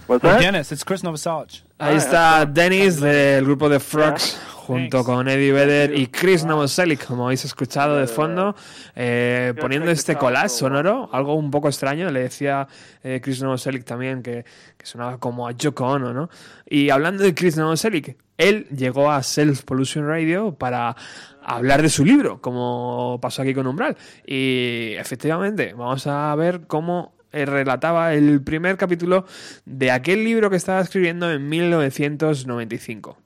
What's Hey, that? Dennis, it's Chris Novoselic. Ahí está Dennis del grupo de Frogs junto con Eddie Vedder y Chris Novoselic, como habéis escuchado de fondo, eh, poniendo este collage sonoro, algo un poco extraño. Le decía eh, Chris Novoselic también que, que sonaba como a Yoko Ono, ¿no? Y hablando de Chris Novoselic, él llegó a Self Pollution Radio para hablar de su libro, como pasó aquí con Umbral. Y efectivamente, vamos a ver cómo eh, relataba el primer capítulo de aquel libro que estaba escribiendo en 1995.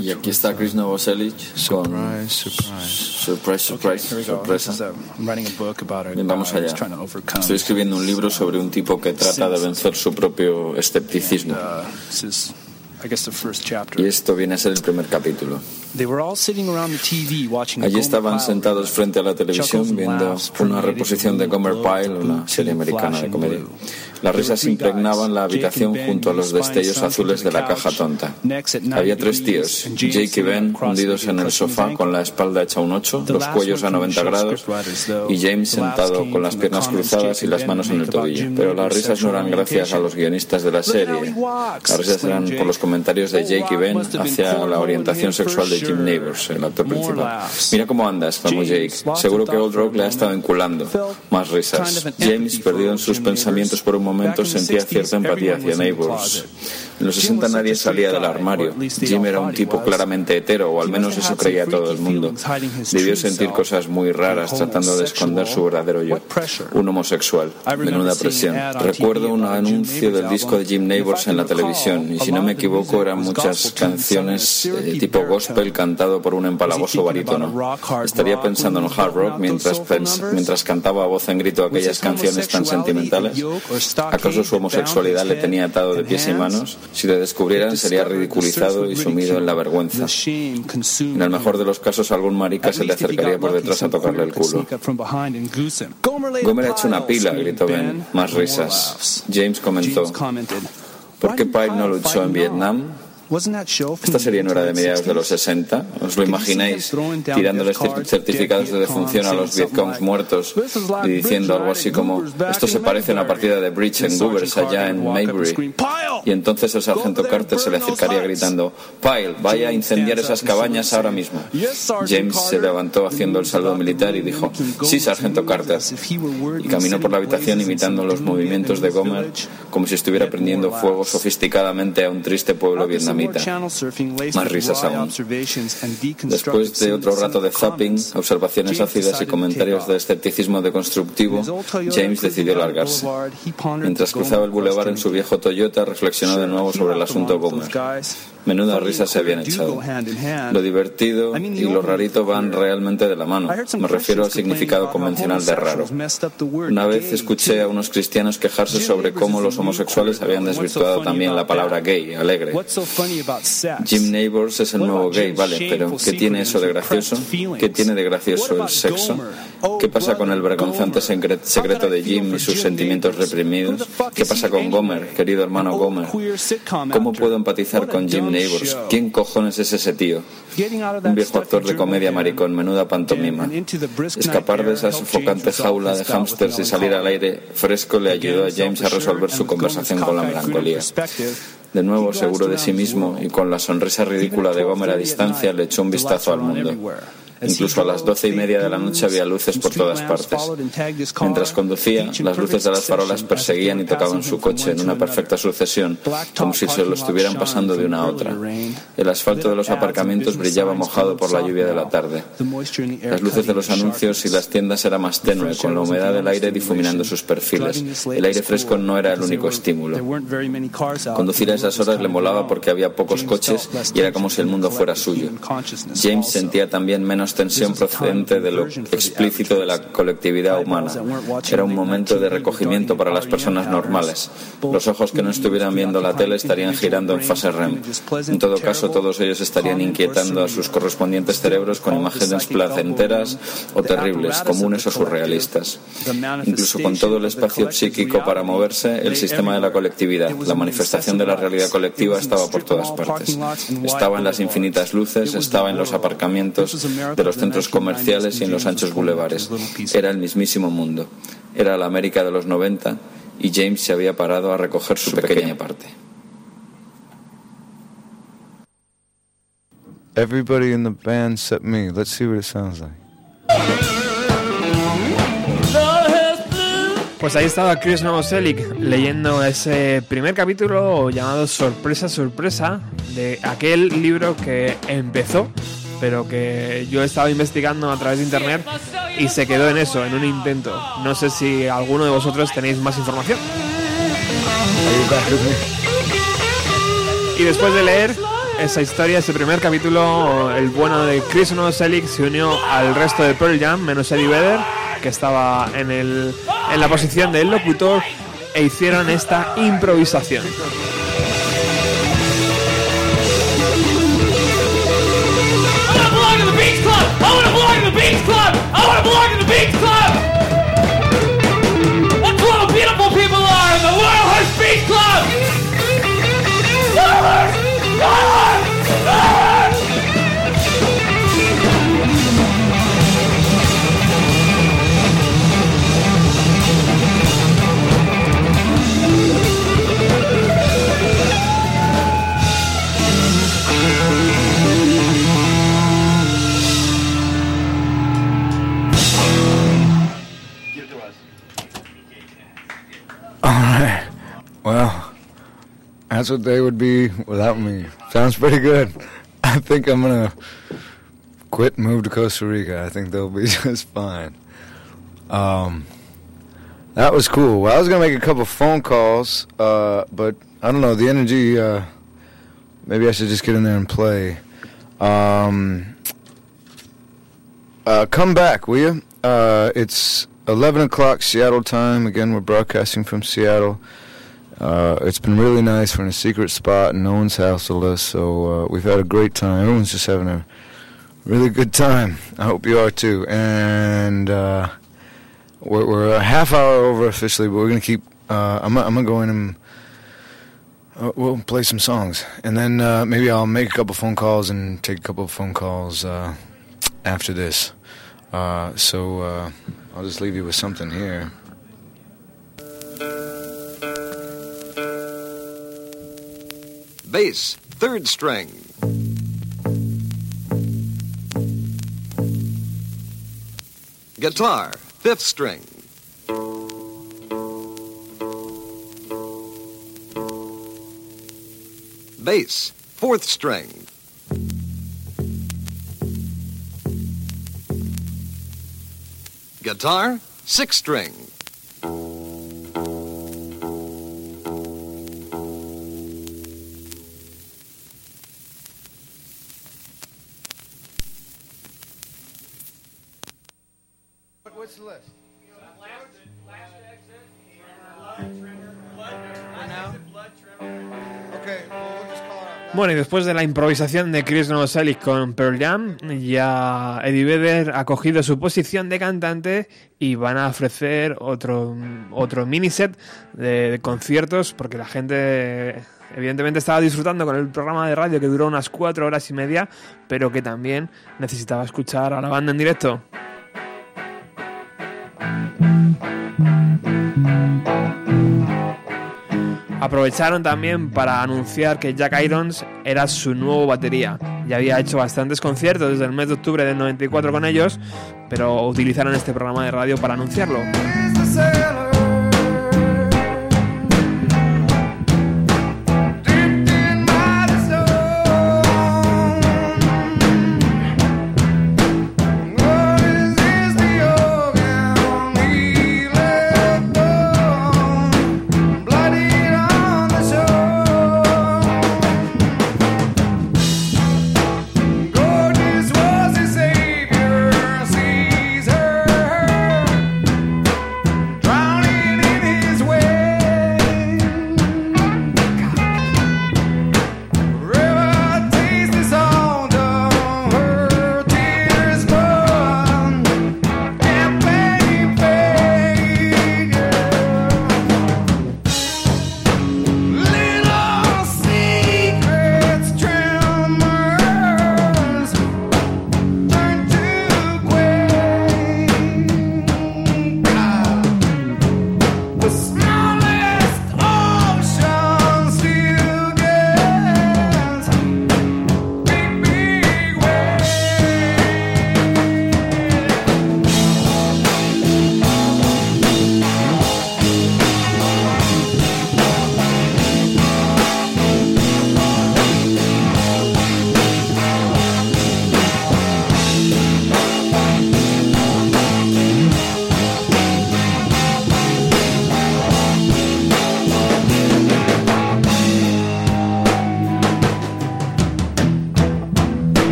Y aquí está Chris Novoselic con Surprise, surprise. Surprise, surprise, Here we go. This is sorpresa. a, I'm writing a book about a Bien, vamos who's allá. trying to overcome. Estoy escribiendo un libro sobre un tipo que trata de vencer su propio escepticismo. Uh, this is, I guess, the first chapter. Y esto viene a ser el primer capítulo. They were all sitting around the TV watching. Allí estaban sentados frente a la televisión viendo una reposición de Gomer Pyle, una serie americana de comedia. Las risas impregnaban la habitación junto a los destellos azules de la caja tonta. Había tres tíos, Jake y Ben, hundidos en el sofá con la espalda hecha un 8, los cuellos a 90 grados, y James sentado con las piernas cruzadas y las manos en el tobillo. Pero las risas no eran gracias a los guionistas de la serie. Las risas eran por los comentarios de Jake y Ben hacia la orientación sexual de Jim Neighbors, el actor principal. Mira cómo andas, como Jake. Seguro que Old Rock le ha estado enculando. Más risas. James, perdido en sus pensamientos por un momento, sentía cierta empatía hacia Neighbors. En los 60 nadie salía del armario. Jim era un tipo claramente hetero, o al menos eso creía todo el mundo. Debió sentir cosas muy raras tratando de esconder su verdadero yo. Un homosexual. Menuda presión. Recuerdo un anuncio del disco de Jim Neighbors en la televisión, y si no me equivoco eran muchas canciones eh, tipo gospel cantado por un empalagoso barítono. Estaría pensando en hard rock mientras, mientras cantaba a voz en grito aquellas canciones tan sentimentales. ¿Acaso su homosexualidad le tenía atado de pies y manos? Si le descubrieran sería ridiculizado y sumido en la vergüenza. En el mejor de los casos algún marica se le acercaría por detrás a tocarle el culo. Gomer ha hecho una pila, gritó Ben. Más risas. James comentó. ¿Por qué Pyle no luchó en Vietnam? Esta serie no era de mediados de los 60. ¿Os lo imagináis tirándoles cer- certificados de defunción a los Vietcongs muertos y diciendo algo así como esto se parece a una partida de bridge en Goobers allá en Maybury? Y entonces el sargento Carter se le acercaría gritando Pyle, vaya a incendiar esas cabañas ahora mismo. James se levantó haciendo el saludo militar y dijo sí, sargento Carter. Y caminó por la habitación imitando los movimientos de Gomer como si estuviera prendiendo fuego sofisticadamente a un triste pueblo vietnamita. Más risas aún. Después de otro rato de zapping, observaciones ácidas y comentarios de escepticismo deconstructivo, James decidió largarse. Mientras cruzaba el bulevar en su viejo Toyota, reflexionó de nuevo sobre el asunto Gomer. Menuda risa se habían echado. Lo divertido y lo rarito van realmente de la mano. Me refiero al significado convencional de raro. Una vez escuché a unos cristianos quejarse sobre cómo los homosexuales habían desvirtuado también la palabra gay, alegre. Jim Neighbors es el nuevo gay, vale, pero ¿qué tiene eso de gracioso? ¿Qué tiene de gracioso el sexo? ¿Qué pasa con el vergonzante secre- secreto de Jim y sus sentimientos reprimidos? ¿Qué pasa con Gomer, querido hermano Gomer? ¿Cómo puedo empatizar con Jim Neighbors? ¿Quién cojones es ese tío? Un viejo actor de comedia maricón, menuda pantomima. Escapar de esa sofocante jaula de hámsters y salir al aire fresco le ayudó a James a resolver su conversación con la melancolía. De nuevo, seguro de sí mismo y con la sonrisa ridícula de Gomer a distancia, le echó un vistazo al mundo. Incluso a las doce y media de la noche había luces por todas partes. Mientras conducía, las luces de las farolas perseguían y tocaban su coche en una perfecta sucesión, como si se lo estuvieran pasando de una a otra. El asfalto de los aparcamientos brillaba mojado por la lluvia de la tarde. Las luces de los anuncios y las tiendas eran más tenue, con la humedad del aire difuminando sus perfiles. El aire fresco no era el único estímulo. Conducir a esas horas le molaba porque había pocos coches y era como si el mundo fuera suyo. James sentía también menos tensión procedente de lo explícito de la colectividad humana. Era un momento de recogimiento para las personas normales. Los ojos que no estuvieran viendo la tele estarían girando en fase REM. En todo caso, todos ellos estarían inquietando a sus correspondientes cerebros con imágenes placenteras o terribles, comunes o surrealistas. Incluso con todo el espacio psíquico para moverse, el sistema de la colectividad, la manifestación de la realidad colectiva estaba por todas partes. Estaba en las infinitas luces, estaba en los aparcamientos de los centros comerciales y en los anchos bulevares. Era el mismísimo mundo. Era la América de los 90 y James se había parado a recoger su pequeña parte. Everybody in the band except me. Let's see what it sounds like. Pues ahí estaba Chris Novoselic leyendo ese primer capítulo llamado Sorpresa, Sorpresa de aquel libro que empezó, pero que yo he estado investigando a través de internet y se quedó en eso, en un intento. No sé si alguno de vosotros tenéis más información. Y después de leer esa historia, ese primer capítulo, el bueno de Chris Novoselic se unió al resto de Pearl Jam, menos Eddie Vedder, que estaba en, el, en la posición del locutor, e hicieron esta improvisación. I want to belong in the Beach Club! That's where the beautiful people are in the Laurelhurst Beach Club! Laurelhurst! Laurelhurst! Laurelhurst! All right. Well, that's what they would be without me. Sounds pretty good. I think I'm gonna quit, and move to Costa Rica. I think they'll be <laughs> just fine. Um, that was cool. Well, I was gonna make a couple phone calls, uh, but I don't know the energy. Uh, maybe I should just get in there and play. Um, uh, come back, will you? Uh, it's 11 o'clock Seattle time. Again, we're broadcasting from Seattle. Uh, it's been really nice. We're in a secret spot, and no one's hassled us, so uh, we've had a great time. Everyone's just having a really good time. I hope you are too. And uh, we're, we're a half hour over officially, but we're gonna keep. Uh, I'm, I'm gonna go in and uh, we'll play some songs, and then uh, maybe I'll make a couple phone calls and take a couple of phone calls uh, after this. Uh, so uh, I'll just leave you with something here. Bass, third string. Guitar, fifth string. Bass, fourth string. Guitar, six string. Después de la improvisación de Chris Novoselic con Pearl Jam, ya Eddie Vedder ha cogido su posición de cantante y van a ofrecer otro, otro mini set de, de conciertos porque la gente evidentemente estaba disfrutando con el programa de radio que duró unas cuatro horas y media, pero que también necesitaba escuchar a la banda en directo. Aprovecharon también para anunciar que Jack Irons era su nuevo batería. Ya había hecho bastantes conciertos desde el mes de octubre del 94 con ellos, pero utilizaron este programa de radio para anunciarlo.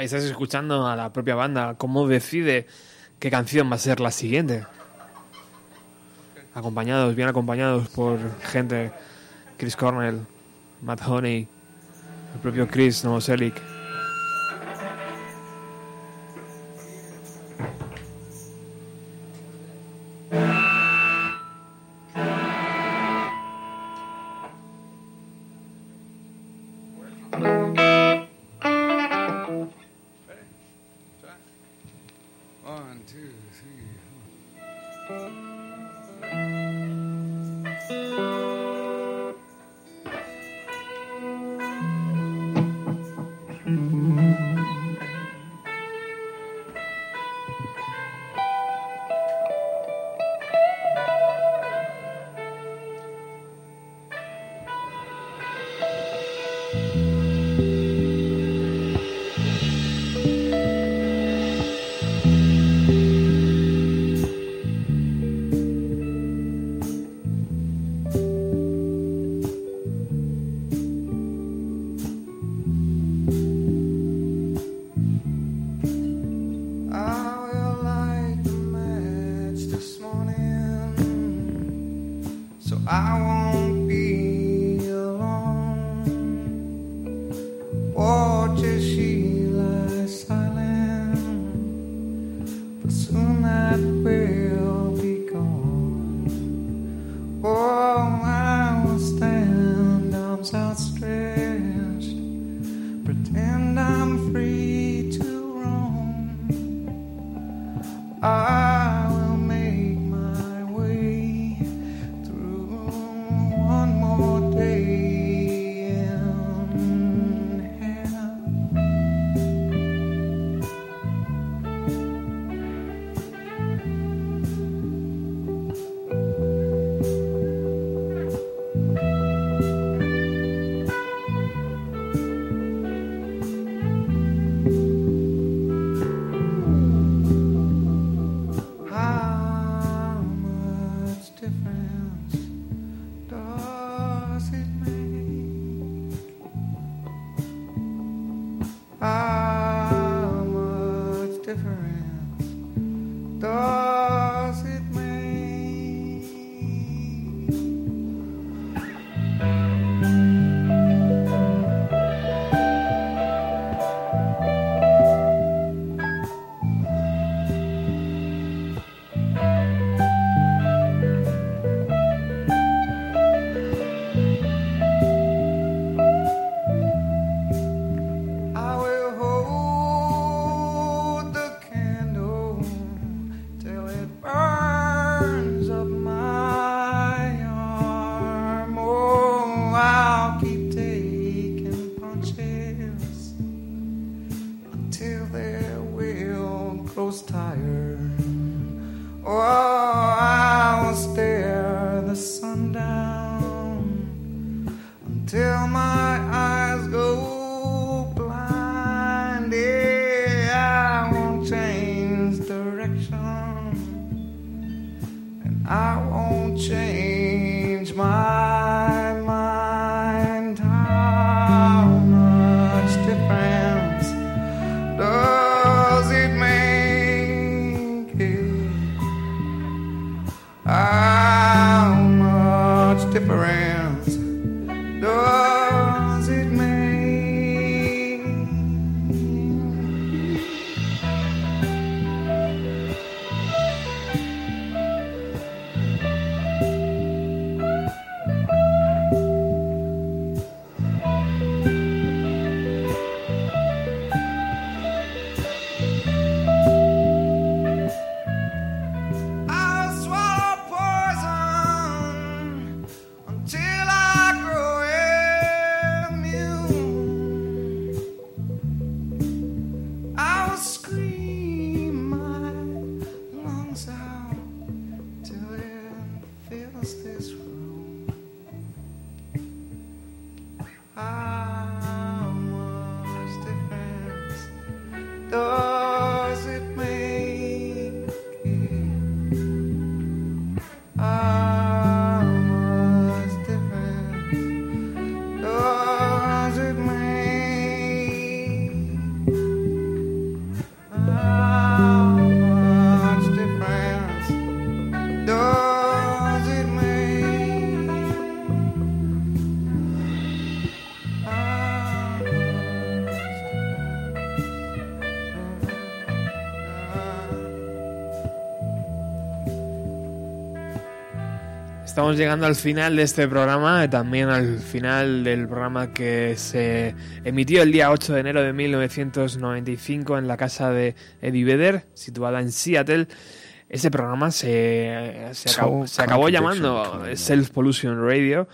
Ahí estás escuchando a la propia banda, cómo decide qué canción va a ser la siguiente. Acompañados, bien acompañados por gente, Chris Cornell, Matt Honey, el propio Chris Novoselic. Estamos llegando al final de este programa, también al final del programa que se emitió el día 8 de enero de 1995 en la casa de Eddie Vedder, situada en Seattle. Ese programa se, se acabó, se acabó llamando Self Pollution Radio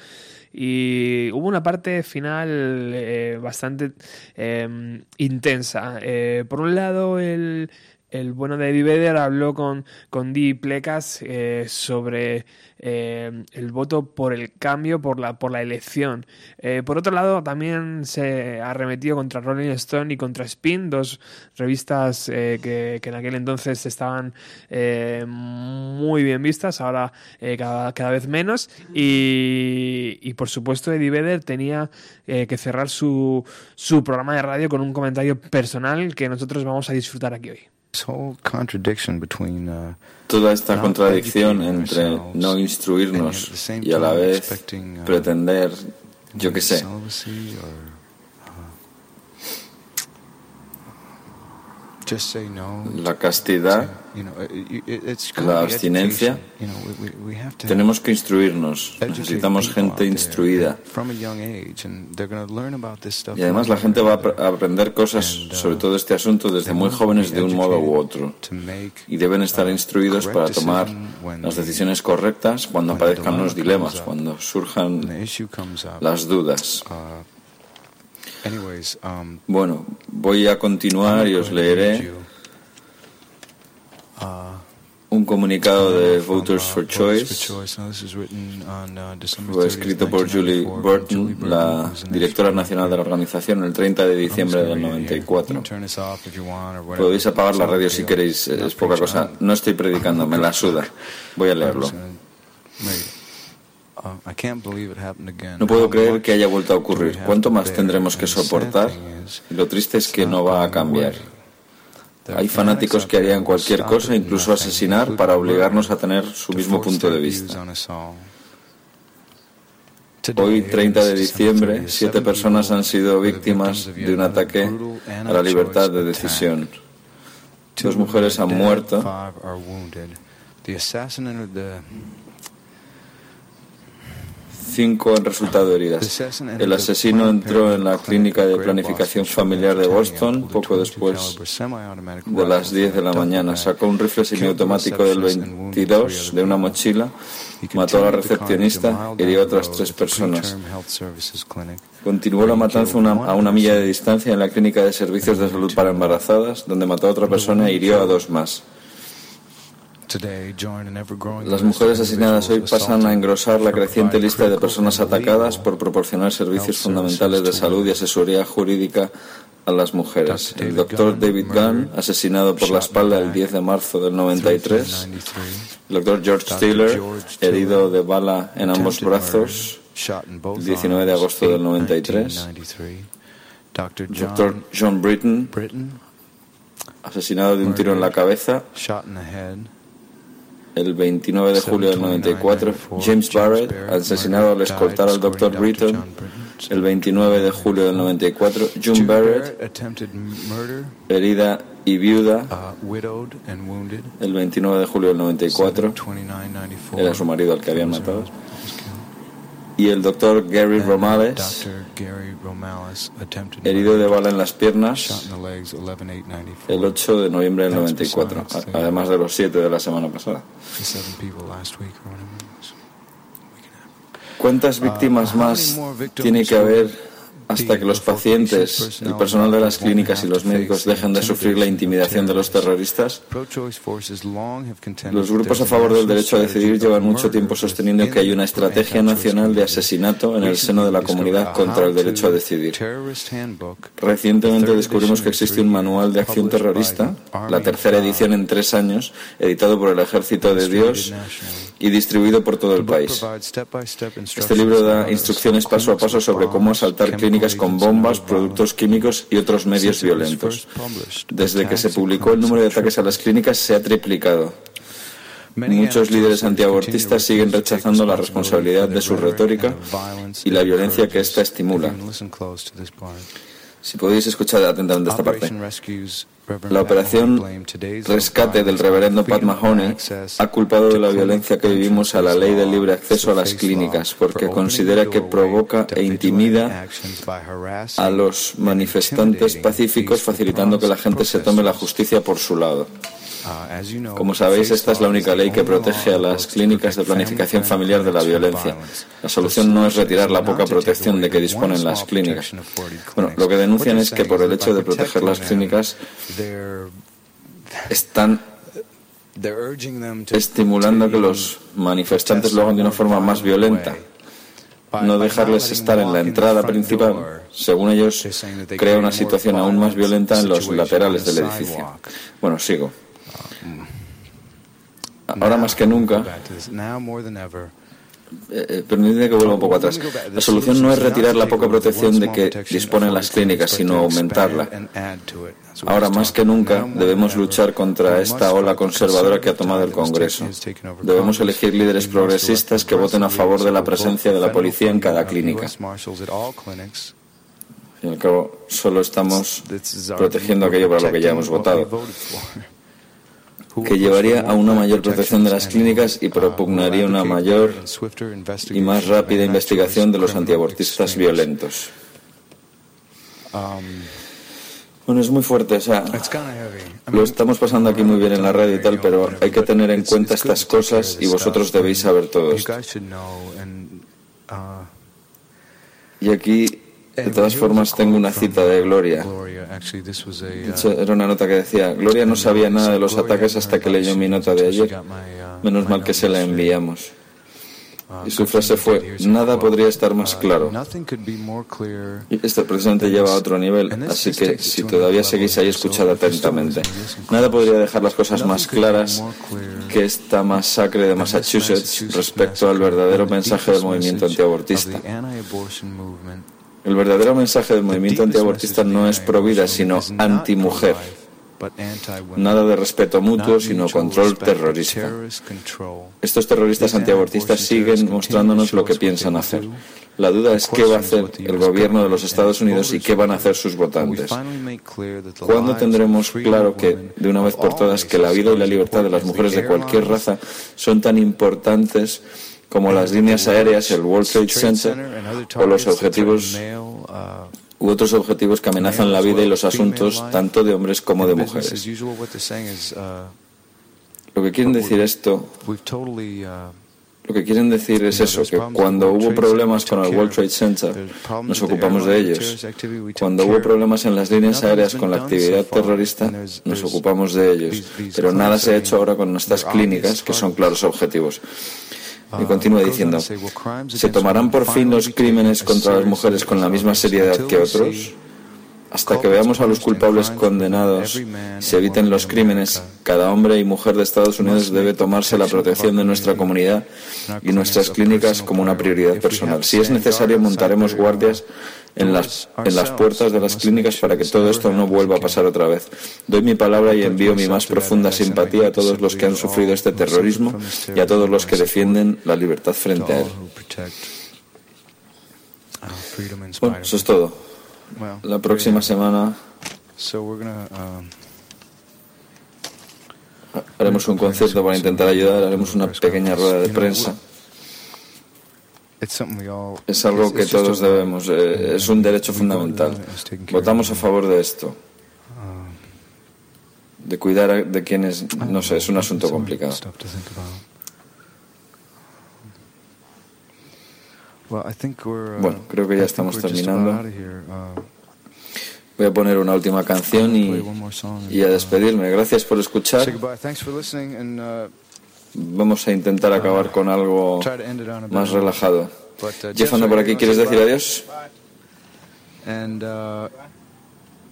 y hubo una parte final eh, bastante eh, intensa. Eh, por un lado, el, el bueno de Eddie Vedder habló con, con Dee Plecas eh, sobre eh, el voto por el cambio, por la, por la elección. Eh, por otro lado, también se arremetió contra Rolling Stone y contra Spin, dos revistas que, en aquel entonces estaban muy bien vistas, ahora cada, cada vez menos. Y, por supuesto, Eddie Vedder tenía que cerrar su, su programa de radio con un comentario personal que nosotros vamos a disfrutar aquí hoy. Toda esta contradicción entre no instruirnos y a la vez pretender, yo qué sé, la castidad, la abstinencia. Tenemos que instruirnos, necesitamos gente instruida. Y además la gente va a aprender cosas sobre todo este asunto desde muy jóvenes de un modo u otro. Y deben estar instruidos para tomar las decisiones correctas cuando aparezcan los dilemas, cuando surjan las dudas. Bueno, voy a continuar y os leeré un comunicado de Voters for Choice. Fue escrito por Julie Burton, la directora nacional de la organización, el 30 de diciembre del 94. Podéis apagar la radio si queréis, es poca cosa. No estoy predicando, me la suda. Voy a leerlo. No puedo creer que haya vuelto a ocurrir. ¿Cuánto más tendremos que soportar? Lo triste es que no va a cambiar. Hay fanáticos que harían cualquier cosa, incluso asesinar, para obligarnos a tener su mismo punto de vista. Hoy, 30 de diciembre, siete personas han sido víctimas de un ataque a la libertad de decisión. Dos mujeres han muerto. Cinco han resultado heridas. El asesino entró en la clínica de planificación familiar de Boston poco después de las 10 de la mañana. Sacó un rifle semiautomático del 22 de una mochila, mató a la recepcionista y hirió a otras tres personas. Continuó la matanza una, a una milla de distancia en la clínica de servicios de salud para embarazadas, donde mató a otra persona e hirió a dos más. Las mujeres asesinadas hoy pasan a engrosar la creciente lista de personas atacadas por proporcionar servicios fundamentales de salud y asesoría jurídica a las mujeres. El doctor David Gunn, asesinado por la espalda el 10 de marzo del 93. El doctor George Steeler, herido de bala en ambos brazos el 19 de agosto del 93. Doctor John Britton, asesinado de un tiro en la cabeza el 29 de julio del 94, James Barrett, asesinado al escoltar al Dr. Britton, el 29 de julio del 94, June Barrett, herida y viuda, el 29 de julio del 94, era su marido al que habían matado, y el Dr. Gary Romales, herido de bala en las piernas, el 8 de noviembre del 94, además de los 7 de la semana pasada. ¿Cuántas víctimas más tiene que haber hasta que los pacientes, el personal de las clínicas y los médicos dejen de sufrir la intimidación de los terroristas? Los grupos a favor del derecho a decidir llevan mucho tiempo sosteniendo que hay una estrategia nacional de asesinato en el seno de la comunidad contra el derecho a decidir. Recientemente descubrimos que existe un manual de acción terrorista, la tercera edición en tres años, editado por el Ejército de Dios y distribuido por todo el país. Este libro da instrucciones paso a paso sobre cómo asaltar clínicas con bombas, productos químicos y otros medios violentos. Desde que se publicó, el número de ataques a las clínicas se ha triplicado. Muchos líderes antiabortistas siguen rechazando la responsabilidad de su retórica y la violencia que ésta estimula. Si podéis escuchar atentamente esta parte. La operación rescate del reverendo Pat Mahoney ha culpado de la violencia que vivimos a la ley del libre acceso a las clínicas porque considera que provoca e intimida a los manifestantes pacíficos facilitando que la gente se tome la justicia por su lado. Know, Como sabéis, esta es la única ley que protege a las clínicas de planificación familiar de la violencia. La solución no es retirar la poca protección de que disponen las clínicas. Bueno, lo que denuncian es que por el hecho de proteger las clínicas están estimulando que los manifestantes lo hagan de una forma más violenta. No dejarles estar en la entrada principal, según ellos, crea una situación aún más violenta en los laterales del edificio. Bueno, sigo. Ahora más que nunca, eh, eh, permitidme que vuelva un poco atrás. La solución no es retirar la poca protección de que disponen las clínicas, sino aumentarla. Ahora más que nunca debemos luchar contra esta ola conservadora que ha tomado el Congreso. Debemos elegir líderes progresistas que voten a favor de la presencia de la policía en cada clínica. Al fin y al cabo, solo estamos protegiendo aquello para lo que ya hemos votado. Que llevaría a una mayor protección de las clínicas y propugnaría una advocate mayor y más rápida investigación de los antiabortistas violentos. Um, Bueno, es muy fuerte, o sea, lo estamos pasando aquí muy bien en la radio y tal, pero hay que tener en cuenta estas cosas y vosotros debéis saber todo esto. uh, Y aquí, de todas formas, tengo una cita de Gloria. De era una nota que decía, Gloria no sabía nada de los ataques hasta que leyó mi nota de ayer. Menos mal que se la enviamos. Y su frase fue, nada podría estar más claro. Y esto precisamente lleva a otro nivel, así que si todavía seguís ahí, escuchad atentamente. Nada podría dejar las cosas más claras que esta masacre de Massachusetts respecto al verdadero mensaje del movimiento antiabortista. El verdadero mensaje del movimiento antiabortista no es pro vida, sino antimujer. Nada de respeto mutuo, sino control terrorista. Estos terroristas antiabortistas siguen mostrándonos lo que piensan hacer. La duda es qué va a hacer el gobierno de los Estados Unidos y qué van a hacer sus votantes. ¿Cuándo tendremos claro que, de una vez por todas, que la vida y la libertad de las mujeres de cualquier raza son tan importantes como las líneas aéreas, el World Trade Center o los objetivos uh, u otros objetivos que amenazan la vida y los asuntos tanto de hombres como de mujeres? uh, Lo que quieren decir esto uh, Lo que quieren decir es eso, que cuando hubo problemas con el World Trade Center, nos ocupamos de ellos. Cuando hubo problemas en las líneas aéreas con la actividad terrorista, nos ocupamos de ellos. Pero nada se ha hecho ahora con nuestras clínicas, que son claros objetivos. Y continúa diciendo, ¿se tomarán por fin los crímenes contra las mujeres con la misma seriedad que otros? Hasta que veamos a los culpables condenados y se eviten los crímenes, cada hombre y mujer de Estados Unidos debe tomarse la protección de nuestra comunidad y nuestras clínicas como una prioridad personal. Si es necesario, montaremos guardias en las, en las puertas de las clínicas para que todo esto no vuelva a pasar otra vez. Doy mi palabra y envío mi más profunda simpatía a todos los que han sufrido este terrorismo y a todos los que defienden la libertad frente a él. Bueno, eso es todo. La próxima semana haremos un concierto para intentar ayudar, haremos una pequeña rueda de prensa. it's something we all, Es algo que todos debemos, eh, es un derecho fundamental. Votamos a favor de esto, de cuidar de quienes, no sé, es un asunto complicado. uh, Bueno, creo que ya estamos terminando. Uh, Voy a poner una última canción y, y a despedirme. Gracias por escuchar. Vamos a intentar acabar con algo más relajado. Uh, Jeff anda por aquí, ¿quieres decir adiós? And uh,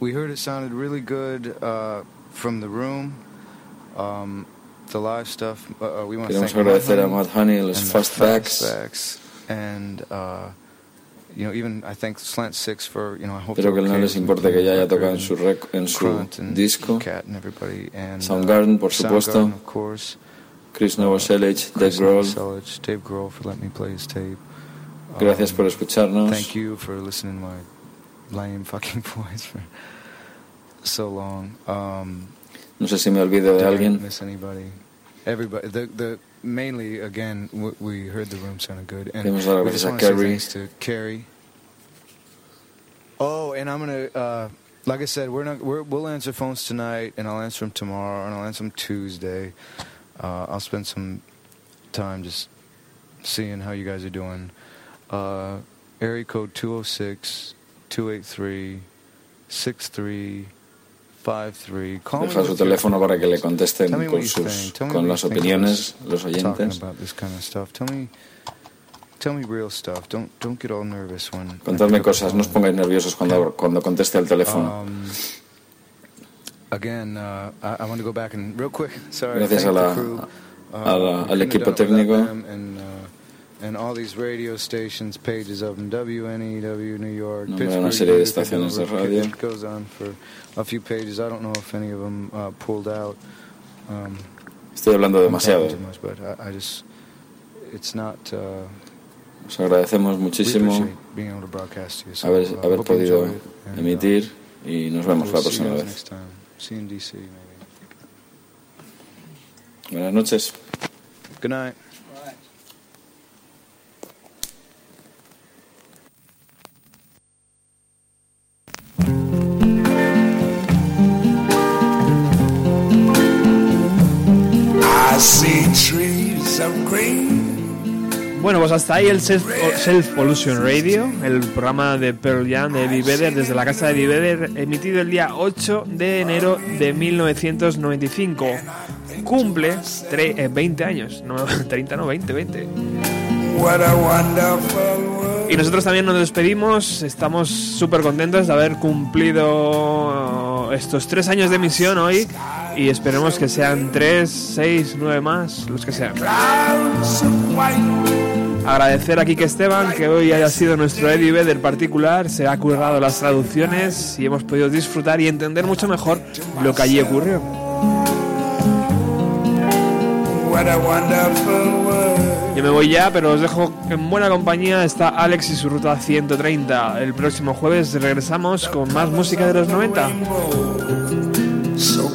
we heard it sounded really good uh, from the room. Um, the live stuff. Uh, we want to Queremos agradecer a Matt Honey, los the Fastbacks. Fastbacks, and uh, you know even I thank Slant Six for you know I hope Espero que no les importe que ya haya tocado en su, rec- en su disco. Soundgarden, por supuesto. Soundgarden, of course. Chris Novoselic, Dave Grohl. Dave Grohl for letting me play his tape. Gracias Um, por escucharnos. Thank you for listening to my lame fucking <laughs> voice for so long. Um, No sé si me olvido de alguien. miss anybody? Everybody. The the mainly again w- we heard the room sounded good, and we just want to say Carrie. thanks to Carrie. Oh, and I'm gonna. Uh, like I said, we're not. We're, we'll answer phones tonight, and I'll answer them tomorrow, and I'll answer them Tuesday. Uh, I'll spend some time just seeing how you guys are doing. Uh, area code 206 283 6353. Call me Deja su with your- teléfono para que le contesten Tell me what con, you sus, think. Tell me con what las you think opiniones, about los Talking oyentes. about this kind of stuff. Tell me, tell me real stuff. Don't don't get all nervous when. I Contadme pick up the cosas, no os phone. pongáis nerviosos cuando, cuando conteste el teléfono. Gracias a la- crew. Uh, a la- al equipo técnico. them And, and all these radio stations, pages of them, WNEW New York, Nombre una serie de estaciones de radio. It goes on for a few pages. I don't know if any of them pulled out. Estoy hablando demasiado. talking too much, but I, I just, it's not. Uh, Os agradecemos muchísimo appreciate being able to broadcast to you. So, haber, uh, haber podido emitir y nos vemos la próxima vez. Next time. See you in DC, maybe. Buenas noches. Good night. I see trees of green. Bueno, pues hasta ahí el Self, Self Pollution Radio, el programa de Pearl Jam de Eddie Vedder desde la casa de Eddie Vedder, emitido el día 8 de enero de 1995. Cumple tre- eh, 20 años, no <laughs> 30, no 20, 20. What a wonderful world. Y nosotros también nos despedimos, estamos súper contentos de haber cumplido estos tres años de emisión hoy y esperemos que sean tres, seis, nueve más, los que sean. Agradecer a Kike Esteban que hoy haya sido nuestro Eddie Vedder particular, se ha currado las traducciones y hemos podido disfrutar y entender mucho mejor lo que allí ocurrió. Yo me voy ya, pero os dejo en buena compañía. Está Alex y su ruta 130. El próximo jueves regresamos con más música de los 90. So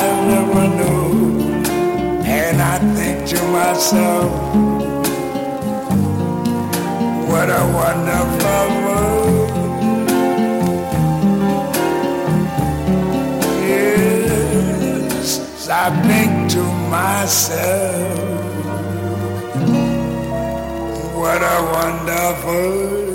to myself, what a wonderful world. Yes, I think to myself, what a wonderful